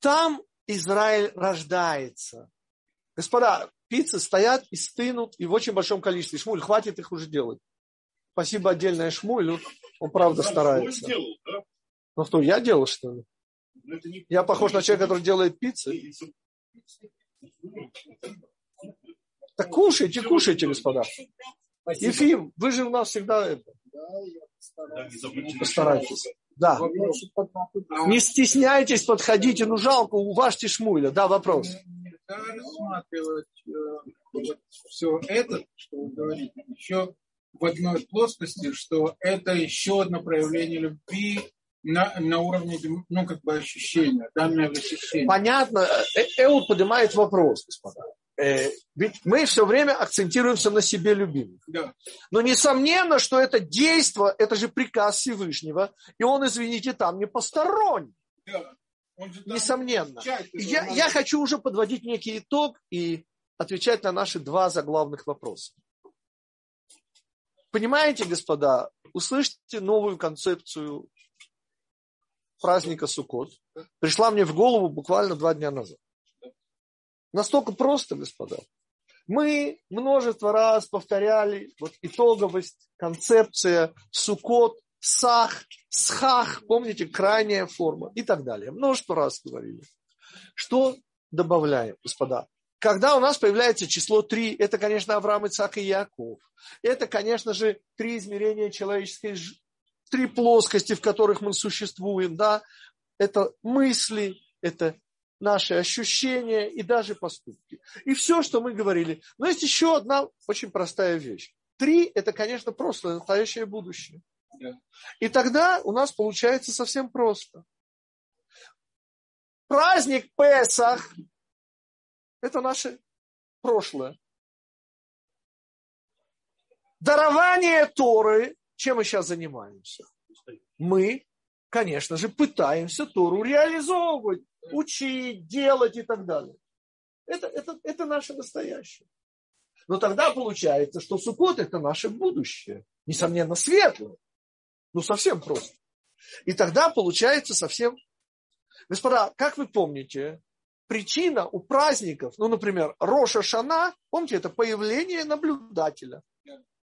Там Израиль рождается. Господа, пиццы стоят и стынут, и в очень большом количестве. Шмуль, хватит их уже делать. Спасибо отдельное Шмулю, он правда старается. Ну что, я делал, что ли? Ну, не... Я похож на человека, который делает пиццы. Так кушайте, кушайте, господа. Спасибо. Ефим, вы же у нас всегда это. Постарайтесь. Да. Не стесняйтесь, подходите. Ну, жалко, уважьте Шмуля. Да, вопрос. Рассматривать э, вот все это, что вы говорите, еще в одной плоскости, что это еще одно проявление любви на, на уровне, ну, как бы ощущения, данное ощущение. Понятно. Э, Эуд поднимает вопрос, господа. Э, ведь мы все время акцентируемся на себе любимых. Да. Но несомненно, что это действие, это же приказ Всевышнего, и он, извините, там не посторонний. Да. Несомненно. Я, я хочу уже подводить некий итог и отвечать на наши два заглавных вопроса. Понимаете, господа, услышьте новую концепцию праздника Суккот. Пришла мне в голову буквально два дня назад. Настолько просто, господа. Мы множество раз повторяли вот итоговость, концепция, сукот, сах, схах, помните, крайняя форма и так далее. Множество раз говорили. Что добавляем, господа? Когда у нас появляется число 3, это, конечно, Авраам, Ицак и Яков. Это, конечно же, три измерения человеческой три плоскости, в которых мы существуем, да, это мысли, это наши ощущения и даже поступки. И все, что мы говорили. Но есть еще одна очень простая вещь. Три – это, конечно, прошлое, настоящее будущее. И тогда у нас получается совсем просто. Праздник Песах – это наше прошлое. Дарование Торы, чем мы сейчас занимаемся? Мы, конечно же, пытаемся Тору реализовывать учить, делать и так далее. Это, это, это наше настоящее. Но тогда получается, что Суккот это наше будущее. Несомненно, светлое. Ну, совсем просто. И тогда получается совсем... Господа, как вы помните, причина у праздников, ну, например, Роша Шана, помните, это появление наблюдателя.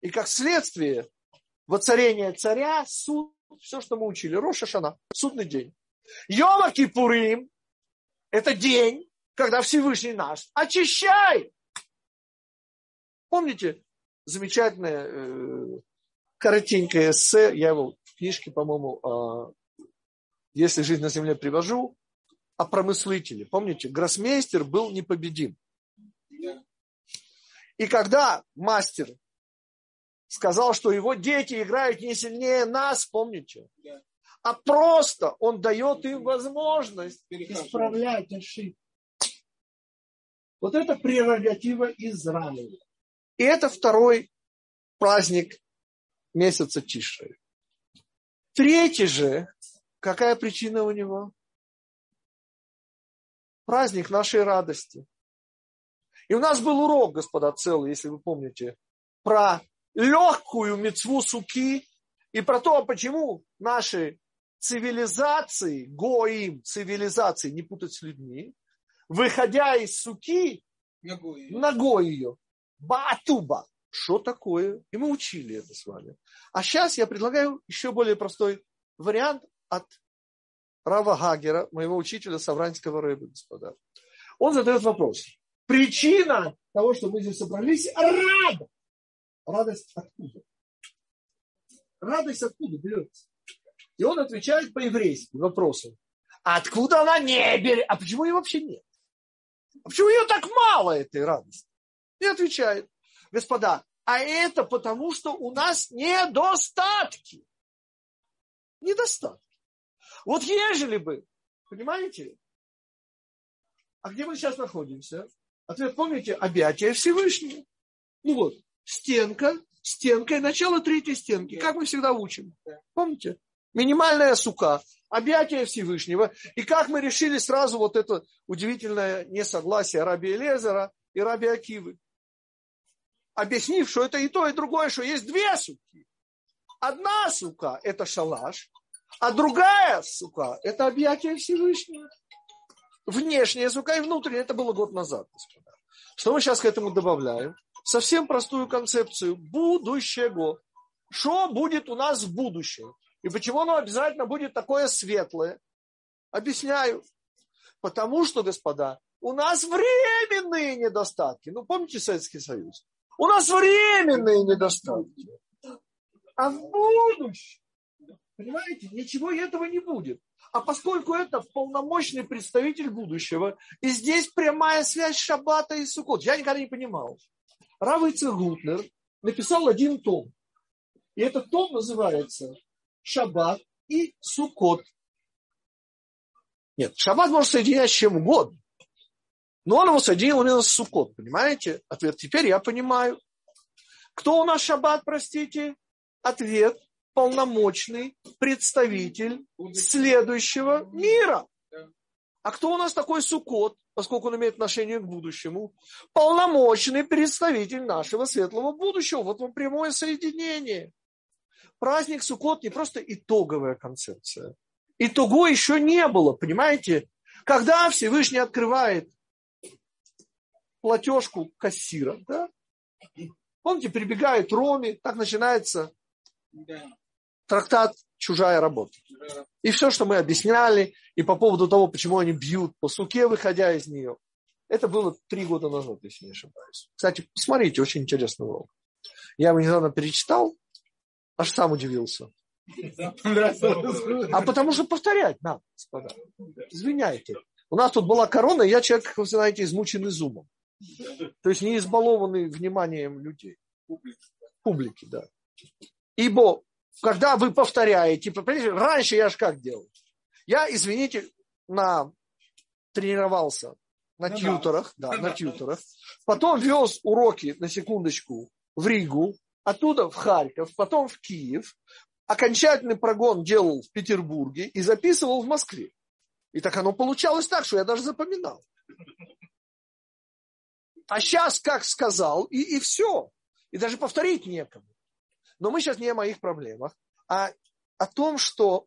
И как следствие воцарения царя, суд, все, что мы учили, Роша Шана, судный день. Йома Кипурим, это день, когда Всевышний нас очищает. Помните замечательное э, коротенькое эссе, я его в книжке, по-моему, э, «Если жизнь на земле привожу», о промыслителе. Помните, гроссмейстер был непобедим. И когда мастер сказал, что его дети играют не сильнее нас, помните? а просто он дает им возможность исправлять ошибки. Вот это прерогатива Израиля. И это второй праздник месяца Тиши. Третий же, какая причина у него? Праздник нашей радости. И у нас был урок, господа, целый, если вы помните, про легкую мецву суки и про то, почему наши цивилизации, гоим, цивилизации, не путать с людьми, выходя из суки, ногой, ногой ее, батуба. Что такое? И мы учили это с вами. А сейчас я предлагаю еще более простой вариант от Рава Гагера, моего учителя Савранского рыбы, господа. Он задает вопрос. Причина того, что мы здесь собрались, радость. Радость откуда? Радость откуда берется? И он отвечает по-еврейски вопросом. А откуда она не берет? А почему ее вообще нет? А почему ее так мало, этой радости? И отвечает. Господа, а это потому, что у нас недостатки. Недостатки. Вот ежели бы, понимаете? А где мы сейчас находимся? Ответ, помните, объятие Всевышнего. Ну вот, стенка, стенка и начало третьей стенки. Как мы всегда учим. Помните? Минимальная сука, объятие Всевышнего. И как мы решили сразу вот это удивительное несогласие Раби Элезера и Раби Акивы объяснив, что это и то, и другое, что есть две суки. Одна сука – это шалаш, а другая сука – это объятие Всевышнего. Внешняя сука и внутренняя – это было год назад, господа. Что мы сейчас к этому добавляем? Совсем простую концепцию будущего. Что будет у нас в будущем? И почему оно обязательно будет такое светлое? Объясняю. Потому что, господа, у нас временные недостатки. Ну, помните Советский Союз? У нас временные недостатки. А в будущем, понимаете, ничего этого не будет. А поскольку это полномочный представитель будущего, и здесь прямая связь Шаббата и Сукот, я никогда не понимал. Равыцер Гутлер написал один том. И этот том называется Шаббат и Сукот. Нет, Шаббат может соединять с чем угодно. Но он его соединил именно с Сукот, понимаете? Ответ, теперь я понимаю. Кто у нас шаббат, простите? Ответ, полномочный представитель следующего мира. А кто у нас такой Сукот, поскольку он имеет отношение к будущему? Полномочный представитель нашего светлого будущего. Вот вам прямое соединение. Праздник Сукот не просто итоговая концепция. Итого еще не было, понимаете? Когда Всевышний открывает платежку кассира. Да? Помните, прибегает Роми, так начинается трактат «Чужая работа». И все, что мы объясняли, и по поводу того, почему они бьют по суке, выходя из нее, это было три года назад, если не ошибаюсь. Кстати, посмотрите, очень интересный урок. Я его недавно перечитал, аж сам удивился. А потому что повторять надо, господа. Извиняйте. У нас тут была корона, я человек, как вы знаете, измученный зумом. То есть не избалованный вниманием людей. Публики. да. Ибо, когда вы повторяете, раньше я же как делал? Я, извините, на тренировался на ну, тьюторах, да, на тьюторах. Потом вез уроки, на секундочку, в Ригу, оттуда в Харьков, потом в Киев. Окончательный прогон делал в Петербурге и записывал в Москве. И так оно получалось так, что я даже запоминал. А сейчас как сказал, и, и все. И даже повторить некому. Но мы сейчас не о моих проблемах, а о том, что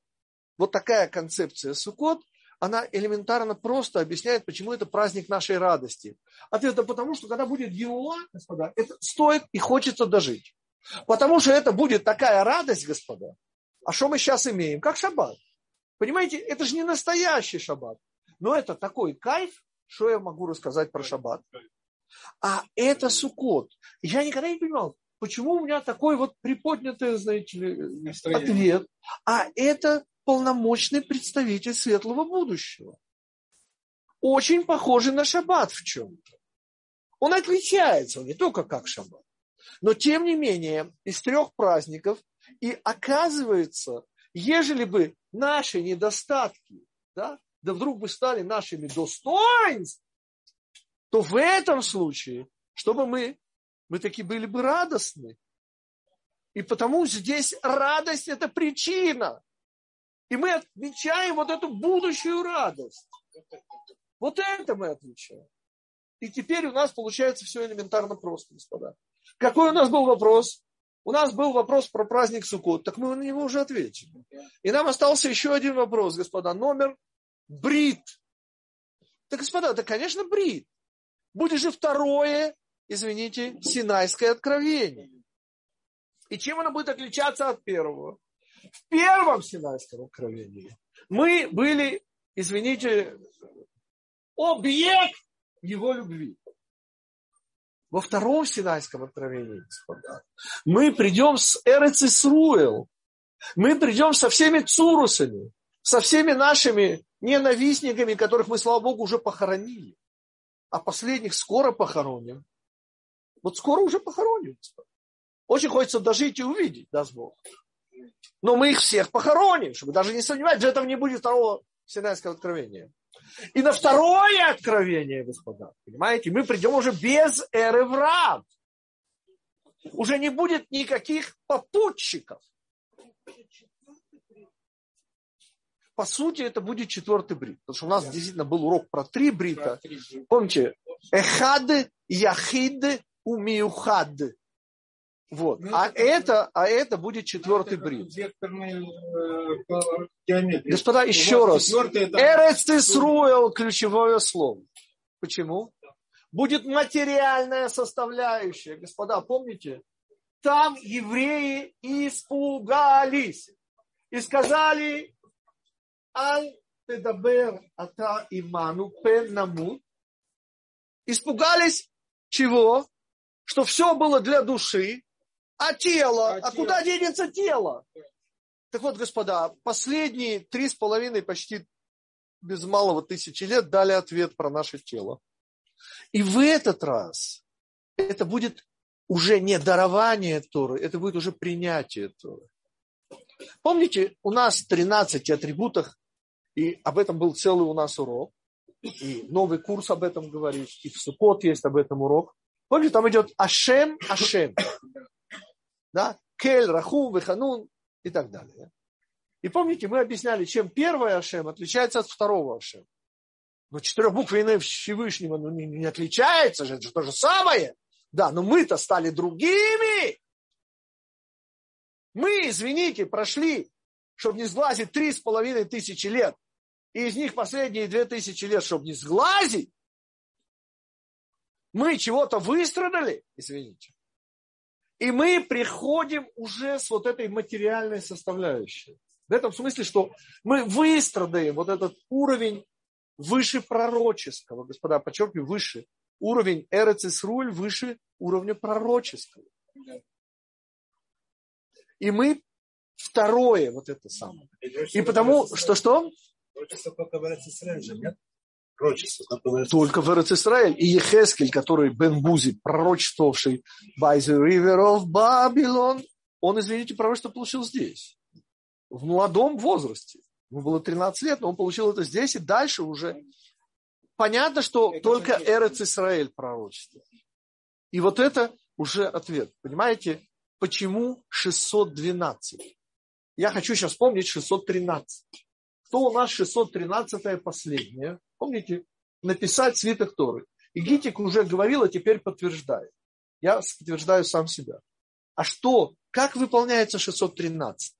вот такая концепция Суккот, она элементарно просто объясняет, почему это праздник нашей радости. Ответ это потому, что когда будет Геула, господа, это стоит и хочется дожить. Потому что это будет такая радость, господа. А что мы сейчас имеем? Как шаббат. Понимаете, это же не настоящий шаббат. Но это такой кайф, что я могу рассказать про шаббат. А это Сукот. Я никогда не понимал, почему у меня такой вот приподнятый, знаете ли, ответ. А это полномочный представитель светлого будущего. Очень похожий на шаббат в чем-то. Он отличается, он не только как шаббат. Но тем не менее, из трех праздников, и оказывается, ежели бы наши недостатки, да, да вдруг бы стали нашими достоинствами, то в этом случае, чтобы мы, мы таки были бы радостны. И потому здесь радость – это причина. И мы отмечаем вот эту будущую радость. Вот это мы отмечаем. И теперь у нас получается все элементарно просто, господа. Какой у нас был вопрос? У нас был вопрос про праздник Суккот, так мы на него уже ответили. И нам остался еще один вопрос, господа, номер брит. Так, господа, это, конечно, брит будет же второе, извините, Синайское откровение. И чем оно будет отличаться от первого? В первом Синайском откровении мы были, извините, объект его любви. Во втором Синайском откровении, господа, мы придем с Эрецисруэл, мы придем со всеми цурусами, со всеми нашими ненавистниками, которых мы, слава Богу, уже похоронили. А последних скоро похороним. Вот скоро уже похороним. Очень хочется дожить и увидеть, даст Бог. Но мы их всех похороним, чтобы даже не сомневаться, в этом не будет второго Синайского откровения. И на второе откровение, господа, понимаете, мы придем уже без эры врат. Уже не будет никаких попутчиков. По сути, это будет четвертый брит. Потому что у нас действительно был урок про три брита. Помните, эхад, яхид, умиухад. Вот. Ну, а, это, а это будет четвертый брит. Э, Господа, еще раз. Эрецисруэл ключевое слово. Почему? Будет материальная составляющая. Господа, помните? Там евреи испугались и сказали, Аль тедабер ата иману пен намут. Испугались чего? Что все было для души, а тело? А, а тело? куда денется тело? Так вот, господа, последние три с половиной, почти без малого тысячи лет дали ответ про наше тело. И в этот раз это будет уже не дарование Торы, это будет уже принятие Торы. Помните, у нас 13 атрибутах, и об этом был целый у нас урок, и новый курс об этом говорит, и в Сукот есть об этом урок. Помните, там идет Ашем, Ашем да, Кель, Рахум, Веханун и так далее. И помните, мы объясняли, чем первый Ашем отличается от второго Ашем. Но четырехбуквенное Всевышнего ну, не, не отличается же, это же то же самое. Да, но мы-то стали другими. Мы, извините, прошли, чтобы не сглазить три с половиной тысячи лет. И из них последние две тысячи лет, чтобы не сглазить. Мы чего-то выстрадали, извините. И мы приходим уже с вот этой материальной составляющей. В этом смысле, что мы выстрадаем вот этот уровень выше пророческого, господа, подчеркиваю, выше. Уровень Эрецисруль выше уровня пророческого. И мы второе вот это самое. И потому, что что? Пророчество только в Эрецисруль же, нет? Пророчество. Только в Израиль. И Ехескель, который Бен Бузи, пророчествовавший by the river of Babylon, он, извините, пророчество получил здесь. В молодом возрасте. Ему было 13 лет, но он получил это здесь, и дальше уже понятно, что это только Эрец Исраэль пророчество. И вот это уже ответ. Понимаете, почему 612? Я хочу сейчас вспомнить 613. Кто у нас 613 последнее? Помните, написать свиток Торы. И Гитик уже говорил, а теперь подтверждает. Я подтверждаю сам себя. А что, как выполняется 613?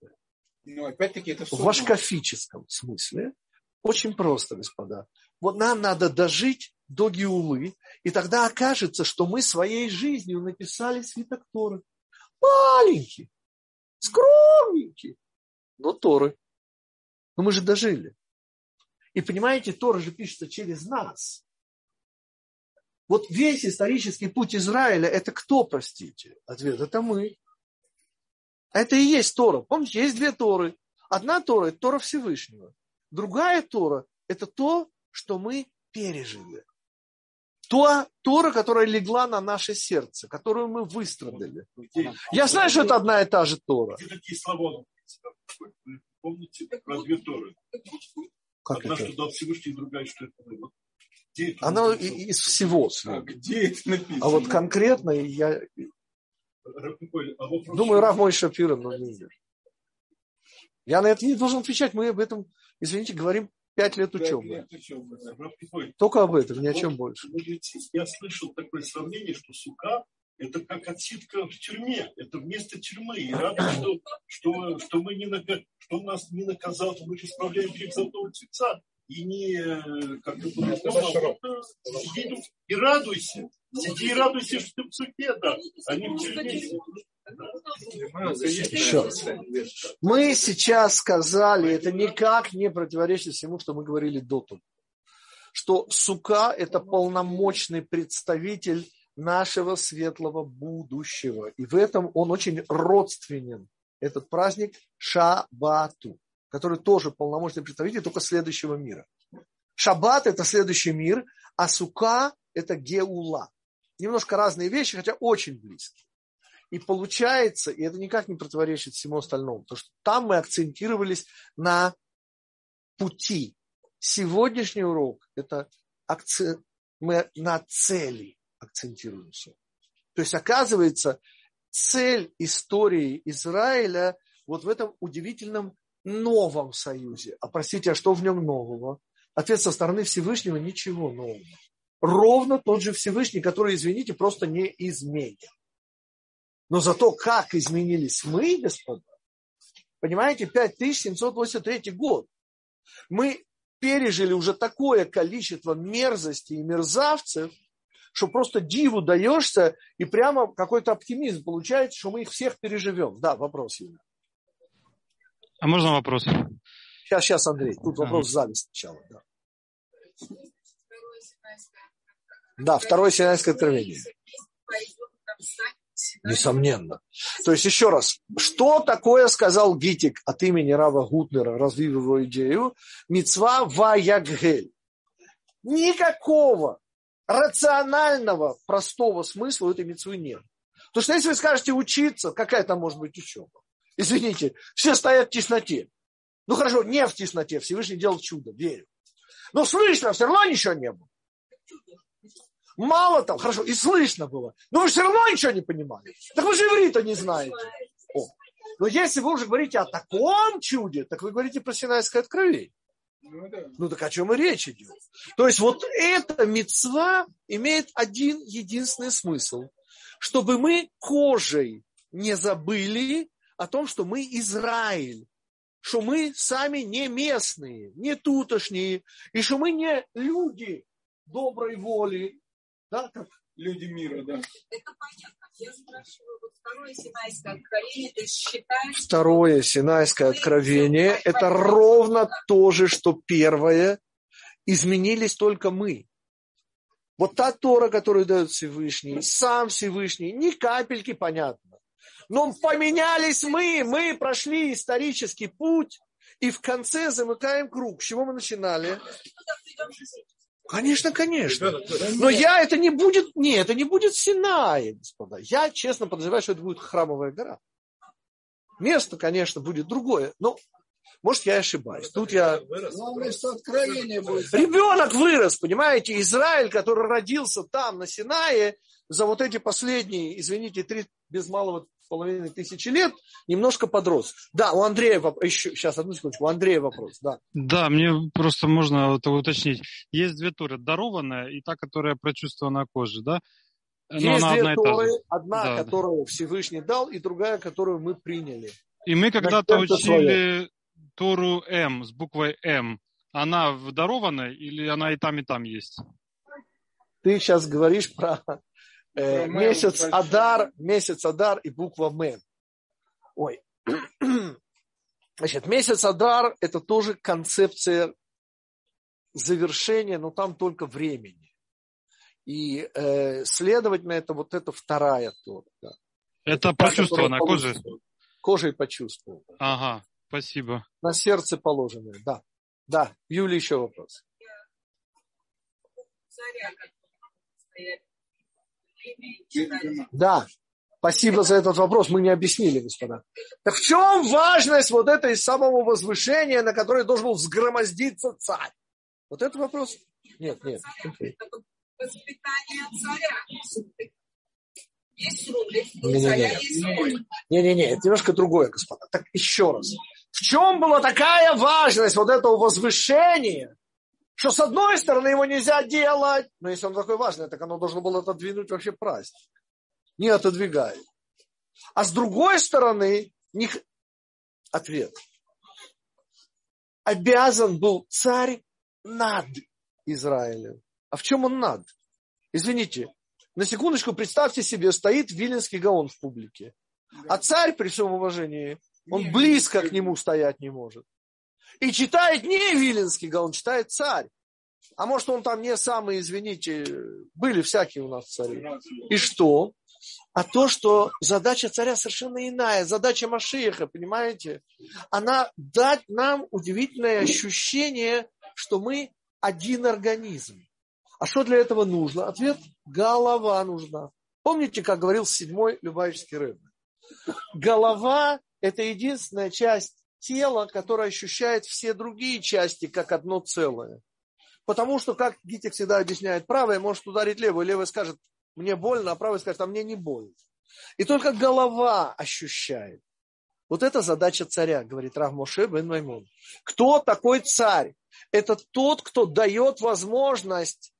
Ну, опять-таки, это В ашкафическом смысле. Очень просто, господа. Вот нам надо дожить до Гиулы, и тогда окажется, что мы своей жизнью написали свиток Торы. Маленький, скромненький, но Торы. Но мы же дожили. И понимаете, Тора же пишется через нас. Вот весь исторический путь Израиля, это кто, простите? Ответ, это мы. Это и есть Тора. Помните, есть две Торы. Одна Тора – это Тора Всевышнего. Другая Тора – это то, что мы пережили. То, Тора, которая легла на наше сердце, которую мы выстрадали. Я знаю, что это одна и та же Тора. Помните про две Торы? Как Одна, это? что дал Всевышний, другая, что это было. Она из всего. А, где это написано? А вот конкретно я... А Думаю, Рав мой Шапира, но не Я на это не должен отвечать. Мы об этом, извините, говорим пять лет учебы. Только об этом, ни о чем больше. Я слышал такое сравнение, что сука это как отсидка в тюрьме, это вместо тюрьмы. И рада, что, что, что, мы не, что нас не наказал, мы же исправляем грех золотого тельца. И не, как бы, сиди и радуйся. Сиди и радуйся, что ты в суке, да, а не в тюрьме. Еще. Мы сейчас сказали, это никак не противоречит всему, что мы говорили до того, что сука – это полномочный представитель нашего светлого будущего. И в этом он очень родственен, этот праздник Шабату, который тоже полномочный представитель только следующего мира. Шаббат – это следующий мир, а сука – это геула. Немножко разные вещи, хотя очень близкие. И получается, и это никак не противоречит всему остальному, потому что там мы акцентировались на пути. Сегодняшний урок – это акцент, мы на цели акцентируемся. То есть, оказывается, цель истории Израиля вот в этом удивительном новом союзе. А простите, а что в нем нового? Ответ со стороны Всевышнего – ничего нового. Ровно тот же Всевышний, который, извините, просто не изменен. Но зато как изменились мы, господа, понимаете, 5783 год. Мы пережили уже такое количество мерзости и мерзавцев, что просто диву даешься, и прямо какой-то оптимизм получается, что мы их всех переживем. Да, вопрос, Юля. А можно вопрос? Сейчас, сейчас, Андрей. Тут вопрос в зале сначала. Да, да второе Синайское откровение. Несомненно. То есть, еще раз, что такое сказал Гитик от имени Рава Гутнера, развив его идею? Мецва ваяггель. Никакого рационального, простого смысла у этой мецвы нет. Потому что если вы скажете учиться, какая там может быть учеба? Извините, все стоят в тесноте. Ну хорошо, не в тесноте, Всевышний делал чудо, верю. Но слышно все равно ничего не было. Мало того, хорошо, и слышно было. Но вы все равно ничего не понимали. Так вы же иврита не знаете. О. Но если вы уже говорите о таком чуде, так вы говорите про Синайское откровение. Ну так о чем и речь идет? То есть вот эта мецва имеет один единственный смысл. Чтобы мы кожей не забыли о том, что мы Израиль, что мы сами не местные, не тутошние, и что мы не люди доброй воли, да, как люди мира, да. Это понятно. Я спрашиваю, вот второе Синайское откровение, ты считаешь... Второе Синайское откровение – это ровно то же, что первое. Изменились только мы. Вот та Тора, которую дает Всевышний, сам Всевышний, ни капельки понятно. Но поменялись мы, мы прошли исторический путь, и в конце замыкаем круг. С чего мы начинали? Конечно, конечно. Но я это не будет, не, это не будет Синай, господа. Я честно подозреваю, что это будет храмовая гора. Место, конечно, будет другое, но может, я ошибаюсь. Тут я... Ребенок вырос, понимаете, Израиль, который родился там, на Синае, за вот эти последние, извините, три без малого половины тысячи лет немножко подрос. Да, у Андрея вопрос. Еще, сейчас, одну секундочку. У Андрея вопрос, да. Да, мне просто можно вот уточнить. Есть две туры. Дарованная и та, которая прочувствована коже, да? Но Есть две одна туры. Одна, да. которую Всевышний дал, и другая, которую мы приняли. И мы когда-то учили Тору М с буквой М. Она в дарованной или она и там, и там есть? Ты сейчас говоришь про э, месяц Адар, месяц Адар и буква М. Ой. Значит, месяц Адар – это тоже концепция завершения, но там только времени. И, э, следовательно, это вот эта вторая тора. Да. Это, это почувствовано кожей? Кожей почувствовал. Ага, спасибо. На сердце положенное, да. Да, Юля, еще вопрос. Царя, да, спасибо за этот вопрос, мы не объяснили, господа. Так в чем важность вот этой самого возвышения, на которое должен был взгромоздиться царь? Вот это вопрос? Нет, нет. Воспитание царя. Не-не-не, это немножко другое, господа. Так еще раз. В чем была такая важность вот этого возвышения, что с одной стороны его нельзя делать, но если он такой важный, так оно должно было отодвинуть вообще праздник. Не отодвигает. А с другой стороны, них... ответ. Обязан был царь над Израилем. А в чем он над? Извините, на секундочку представьте себе, стоит Виленский Гаон в публике. А царь, при всем уважении, он близко к нему стоять не может. И читает не Виленский, он читает царь. А может, он там не самый, извините, были всякие у нас цари. И что? А то, что задача царя совершенно иная. Задача Машиеха, понимаете? Она дать нам удивительное ощущение, что мы один организм. А что для этого нужно? Ответ – голова нужна. Помните, как говорил седьмой Любавичский рыб? Голова – это единственная часть тела, которая ощущает все другие части как одно целое. Потому что, как Гитик всегда объясняет, правая может ударить левую, левая скажет, мне больно, а правая скажет, а мне не больно. И только голова ощущает. Вот это задача царя, говорит Рав Моше бен Маймон. Кто такой царь? Это тот, кто дает возможность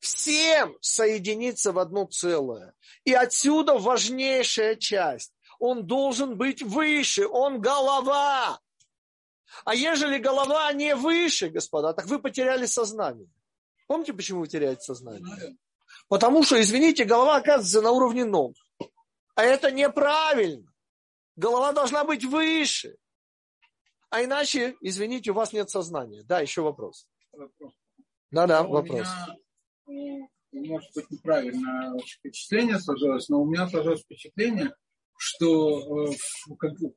всем соединиться в одно целое. И отсюда важнейшая часть. Он должен быть выше, он голова. А ежели голова не выше, господа, так вы потеряли сознание. Помните, почему вы теряете сознание? Потому что, извините, голова оказывается на уровне ног. А это неправильно. Голова должна быть выше. А иначе, извините, у вас нет сознания. Да, еще вопрос. Да-да, вопрос. Меня, может быть, неправильное впечатление сложилось, но у меня сложилось впечатление, что э,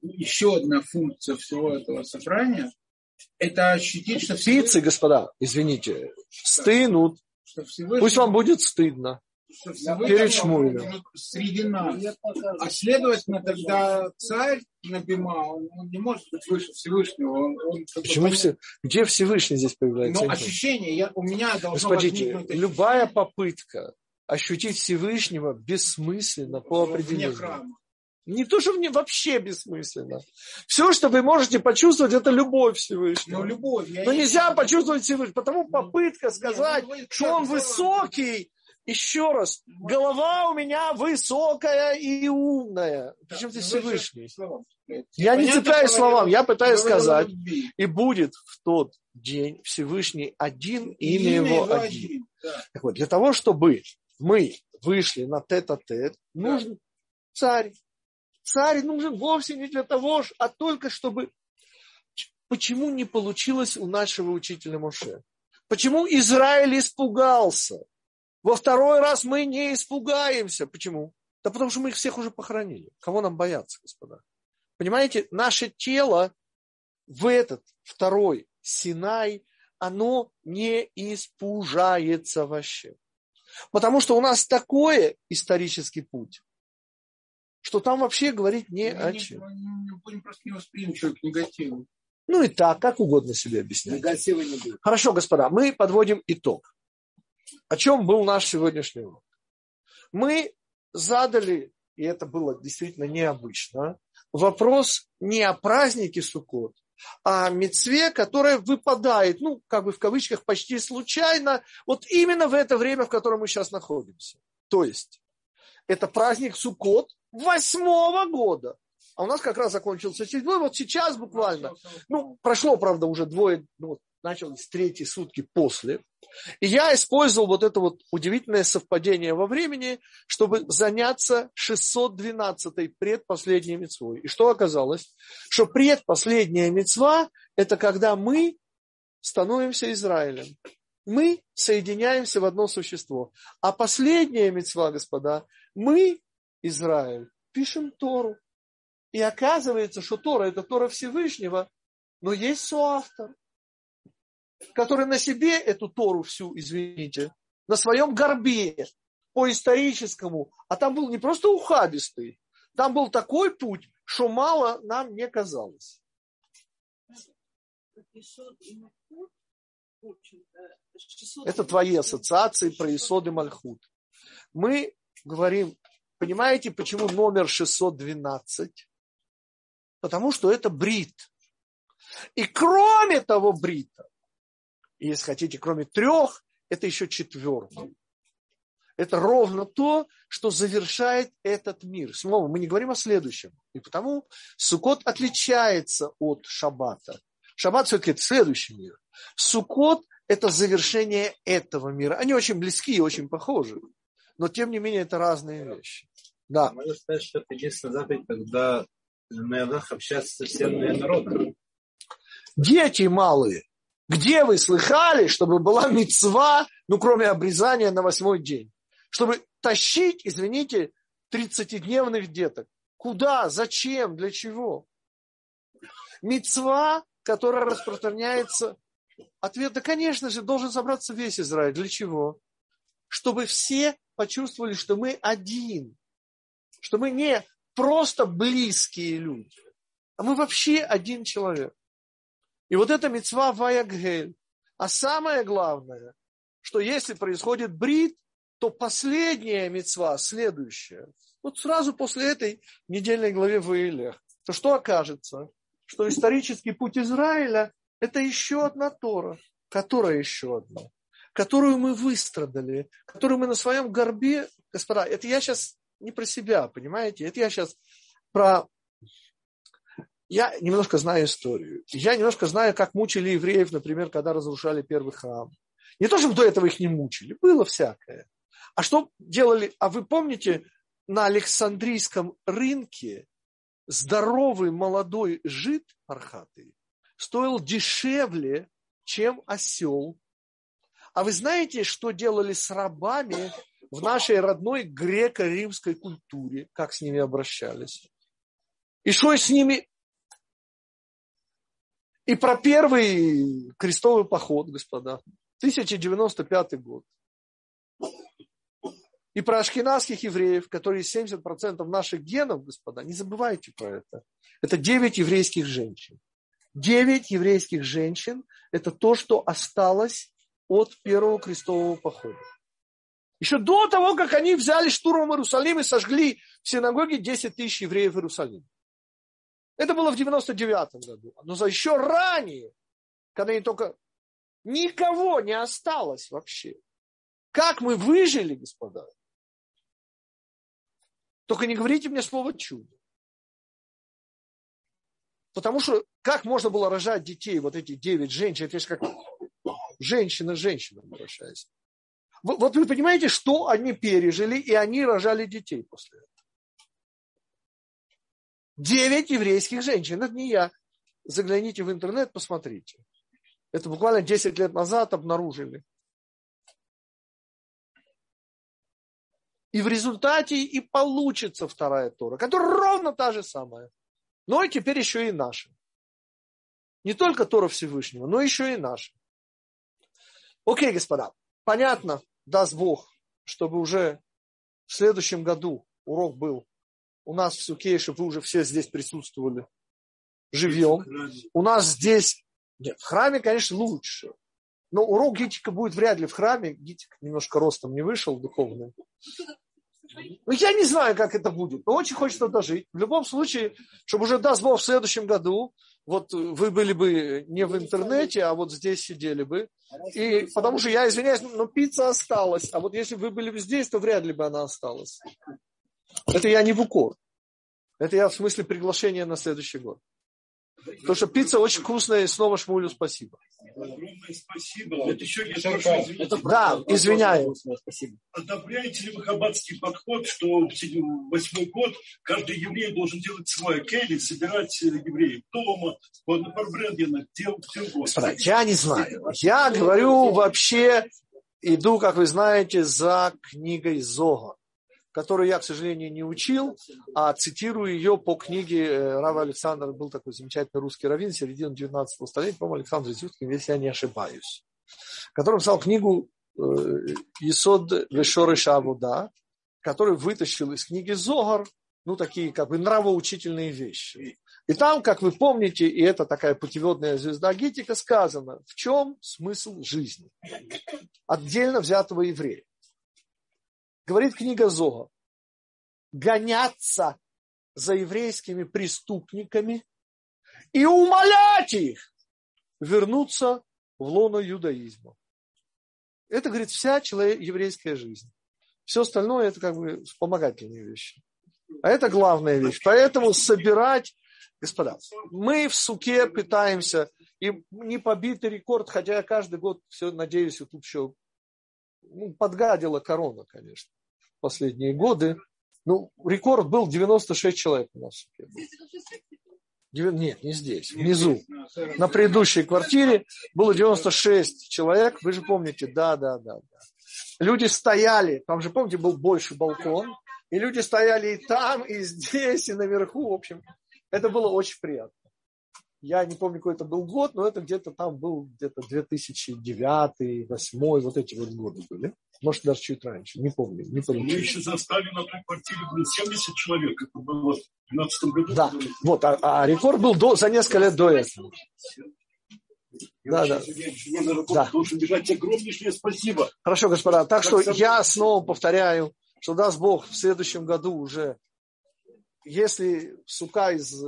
еще одна функция всего этого собрания – это ощутить, что... Птицы, господа, извините, стынут. Пусть вам будет стыдно перед Шмуэлем. Среди нас. А следовательно, тогда царь Набима, он, он не может быть выше Всевышнего. Он, он, Почему все? Где Всевышний здесь появляется? Ну, ощущение, я, у меня должно Господите, возникнуть... любая попытка ощутить Всевышнего бессмысленно по определению. Не то, что мне вообще бессмысленно. Все, что вы можете почувствовать, это любовь Всевышнего. Но ну, любовь. Но нельзя почувствовать Всевышнего. Потому попытка сказать, Нет, ну, что он высокий, еще раз, голова у меня высокая и умная. Причем здесь Всевышний? Я не цепляюсь словам, я пытаюсь сказать, и будет в тот день Всевышний один, имя его один. Так вот, для того, чтобы мы вышли на тет-а-тет, нужен царь. Царь нужен вовсе не для того, а только чтобы... Почему не получилось у нашего учителя Моше? Почему Израиль испугался? Во второй раз мы не испугаемся. Почему? Да потому что мы их всех уже похоронили. Кого нам бояться, господа? Понимаете, наше тело в этот второй Синай, оно не испужается вообще. Потому что у нас такой исторический путь, что там вообще говорить не мы о чем. Мы будем просто не восприимчивы к негативу. Ну и так, как угодно себе объяснять. Негатива не будет. Хорошо, господа, мы подводим итог. О чем был наш сегодняшний урок? Мы задали, и это было действительно необычно, вопрос не о празднике Суккот, а о мецве, которая выпадает, ну, как бы в кавычках, почти случайно, вот именно в это время, в котором мы сейчас находимся. То есть, это праздник Суккот восьмого года. А у нас как раз закончился седьмой, вот сейчас буквально. Ну, прошло, правда, уже двое, ну, начались третьи сутки после. И я использовал вот это вот удивительное совпадение во времени, чтобы заняться 612-й предпоследней мецвой. И что оказалось? Что предпоследняя мецва – это когда мы становимся Израилем. Мы соединяемся в одно существо. А последняя мецва, господа, мы, Израиль, пишем Тору. И оказывается, что Тора – это Тора Всевышнего, но есть соавтор который на себе эту Тору всю, извините, на своем горбе по историческому, а там был не просто ухабистый, там был такой путь, что мало нам не казалось. Это твои ассоциации про Исод Мальхут. Мы говорим, понимаете, почему номер 612? Потому что это брит. И кроме того брита, если хотите, кроме трех, это еще четвертый. Это ровно то, что завершает этот мир. Снова мы не говорим о следующем. И потому Сукот отличается от Шаббата. Шаббат все-таки это следующий мир. Сукот – это завершение этого мира. Они очень близки и очень похожи. Но тем не менее это разные вещи. Да. Можно сказать, что это единственная заповедь, когда на Илах общаться со всем народом. Дети малые, где вы слыхали, чтобы была мецва, ну, кроме обрезания на восьмой день? Чтобы тащить, извините, 30-дневных деток. Куда? Зачем? Для чего? Мецва, которая распространяется... Ответ, да, конечно же, должен собраться весь Израиль. Для чего? Чтобы все почувствовали, что мы один. Что мы не просто близкие люди, а мы вообще один человек. И вот это мецва ваягель. А самое главное, что если происходит брит, то последняя мецва, следующая, вот сразу после этой недельной главе в Илях, то что окажется? Что исторический путь Израиля – это еще одна Тора. Которая еще одна? Которую мы выстрадали, которую мы на своем горбе, господа, это я сейчас не про себя, понимаете? Это я сейчас про... Я немножко знаю историю. Я немножко знаю, как мучили евреев, например, когда разрушали первый храм. Не то, чтобы до этого их не мучили, было всякое. А что делали? А вы помните, на Александрийском рынке здоровый молодой жид пархатый стоил дешевле, чем осел. А вы знаете, что делали с рабами в нашей родной греко-римской культуре, как с ними обращались? И что с ними? И про первый крестовый поход, господа. 1095 год и про ашкенадских евреев, которые 70% наших генов, господа, не забывайте про это. Это 9 еврейских женщин. 9 еврейских женщин – это то, что осталось от первого крестового похода. Еще до того, как они взяли штурмом Иерусалим и сожгли в синагоге 10 тысяч евреев в Иерусалиме. Это было в 99 году. Но за еще ранее, когда они только... Никого не осталось вообще. Как мы выжили, господа? Только не говорите мне слово чудо. Потому что как можно было рожать детей, вот эти девять женщин, это же как женщина с женщиной обращаясь. Вот вы понимаете, что они пережили, и они рожали детей после этого. Девять еврейских женщин, это не я. Загляните в интернет, посмотрите. Это буквально 10 лет назад обнаружили. И в результате и получится вторая Тора, которая ровно та же самая. Но теперь еще и наша. Не только Тора Всевышнего, но еще и наша. Окей, господа, понятно, даст Бог, чтобы уже в следующем году урок был у нас в Суке, чтобы вы уже все здесь присутствовали живьем. У нас здесь, нет, в храме, конечно, лучше. Но урок Гитика будет вряд ли в храме. Гитик немножко ростом не вышел духовным. Ну, я не знаю, как это будет, но очень хочется дожить. В любом случае, чтобы уже даст Бог в следующем году, вот вы были бы не в интернете, а вот здесь сидели бы. И потому что я извиняюсь, но пицца осталась. А вот если вы были бы здесь, то вряд ли бы она осталась. Это я не в укор. Это я в смысле приглашения на следующий год. Потому что пицца очень вкусная, и снова Шмулю спасибо. Огромное спасибо. Это еще я спрошу, извините. Да, извиняюсь. Одобряете ли вы хаббатский подход, что в восьмой год каждый еврей должен делать свой кейли, собирать евреев дома, на Фарбрендена, где, где угодно? Я не знаю. Я говорю вообще, иду, как вы знаете, за книгой Зога которую я, к сожалению, не учил, а цитирую ее по книге э, Рава Александра, был такой замечательный русский раввин середины 19 столетия, по-моему, Александр Зюткин, если я не ошибаюсь, который написал книгу э, Исод Вешоры Шавуда, который вытащил из книги Зогар, ну, такие как бы нравоучительные вещи. И там, как вы помните, и это такая путеводная звезда Гитика, сказано, в чем смысл жизни отдельно взятого еврея. Говорит книга Зога. Гоняться за еврейскими преступниками и умолять их вернуться в лоно юдаизма. Это, говорит, вся человек, еврейская жизнь. Все остальное это как бы вспомогательные вещи. А это главная вещь. Поэтому собирать, господа, мы в суке пытаемся, и не побитый рекорд, хотя я каждый год все надеюсь, вот тут еще ну, подгадила корона, конечно последние годы. Ну, рекорд был 96 человек у нас. Нет, не здесь, внизу. На предыдущей квартире было 96 человек, вы же помните, да, да, да, да. Люди стояли, там же, помните, был больше балкон, и люди стояли и там, и здесь, и наверху, в общем, это было очень приятно. Я не помню, какой это был год, но это где-то там был где-то 2009, 2008, вот эти вот годы были. Может, даже чуть раньше, не помню. Не помню. Мы еще застали на той квартире, блин, 70 человек. Это было в 2012 году. Да, вот, а, а рекорд был до, за несколько лет до этого. Да, да. да. Должен бежать. Огромнейшее спасибо. Хорошо, господа. Так что я снова повторяю, что даст Бог в следующем году уже, если сука из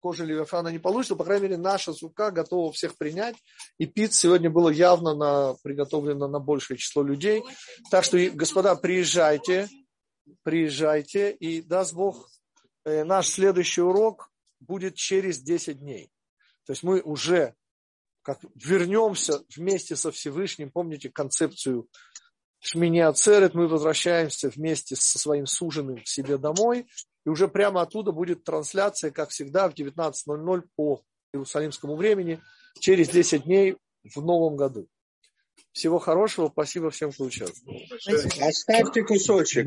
кожи Левиафана не получится, по крайней мере, наша сука готова всех принять. И пит сегодня было явно на, приготовлено на большее число людей. Так что, господа, приезжайте, приезжайте, и даст Бог, э, наш следующий урок будет через 10 дней. То есть мы уже как вернемся вместе со Всевышним, помните концепцию Шмини Ацерет, мы возвращаемся вместе со своим суженым к себе домой, и уже прямо оттуда будет трансляция, как всегда, в 19.00 по иерусалимскому времени, через 10 дней в новом году. Всего хорошего, спасибо всем, кто участвовал. Оставьте кусочек.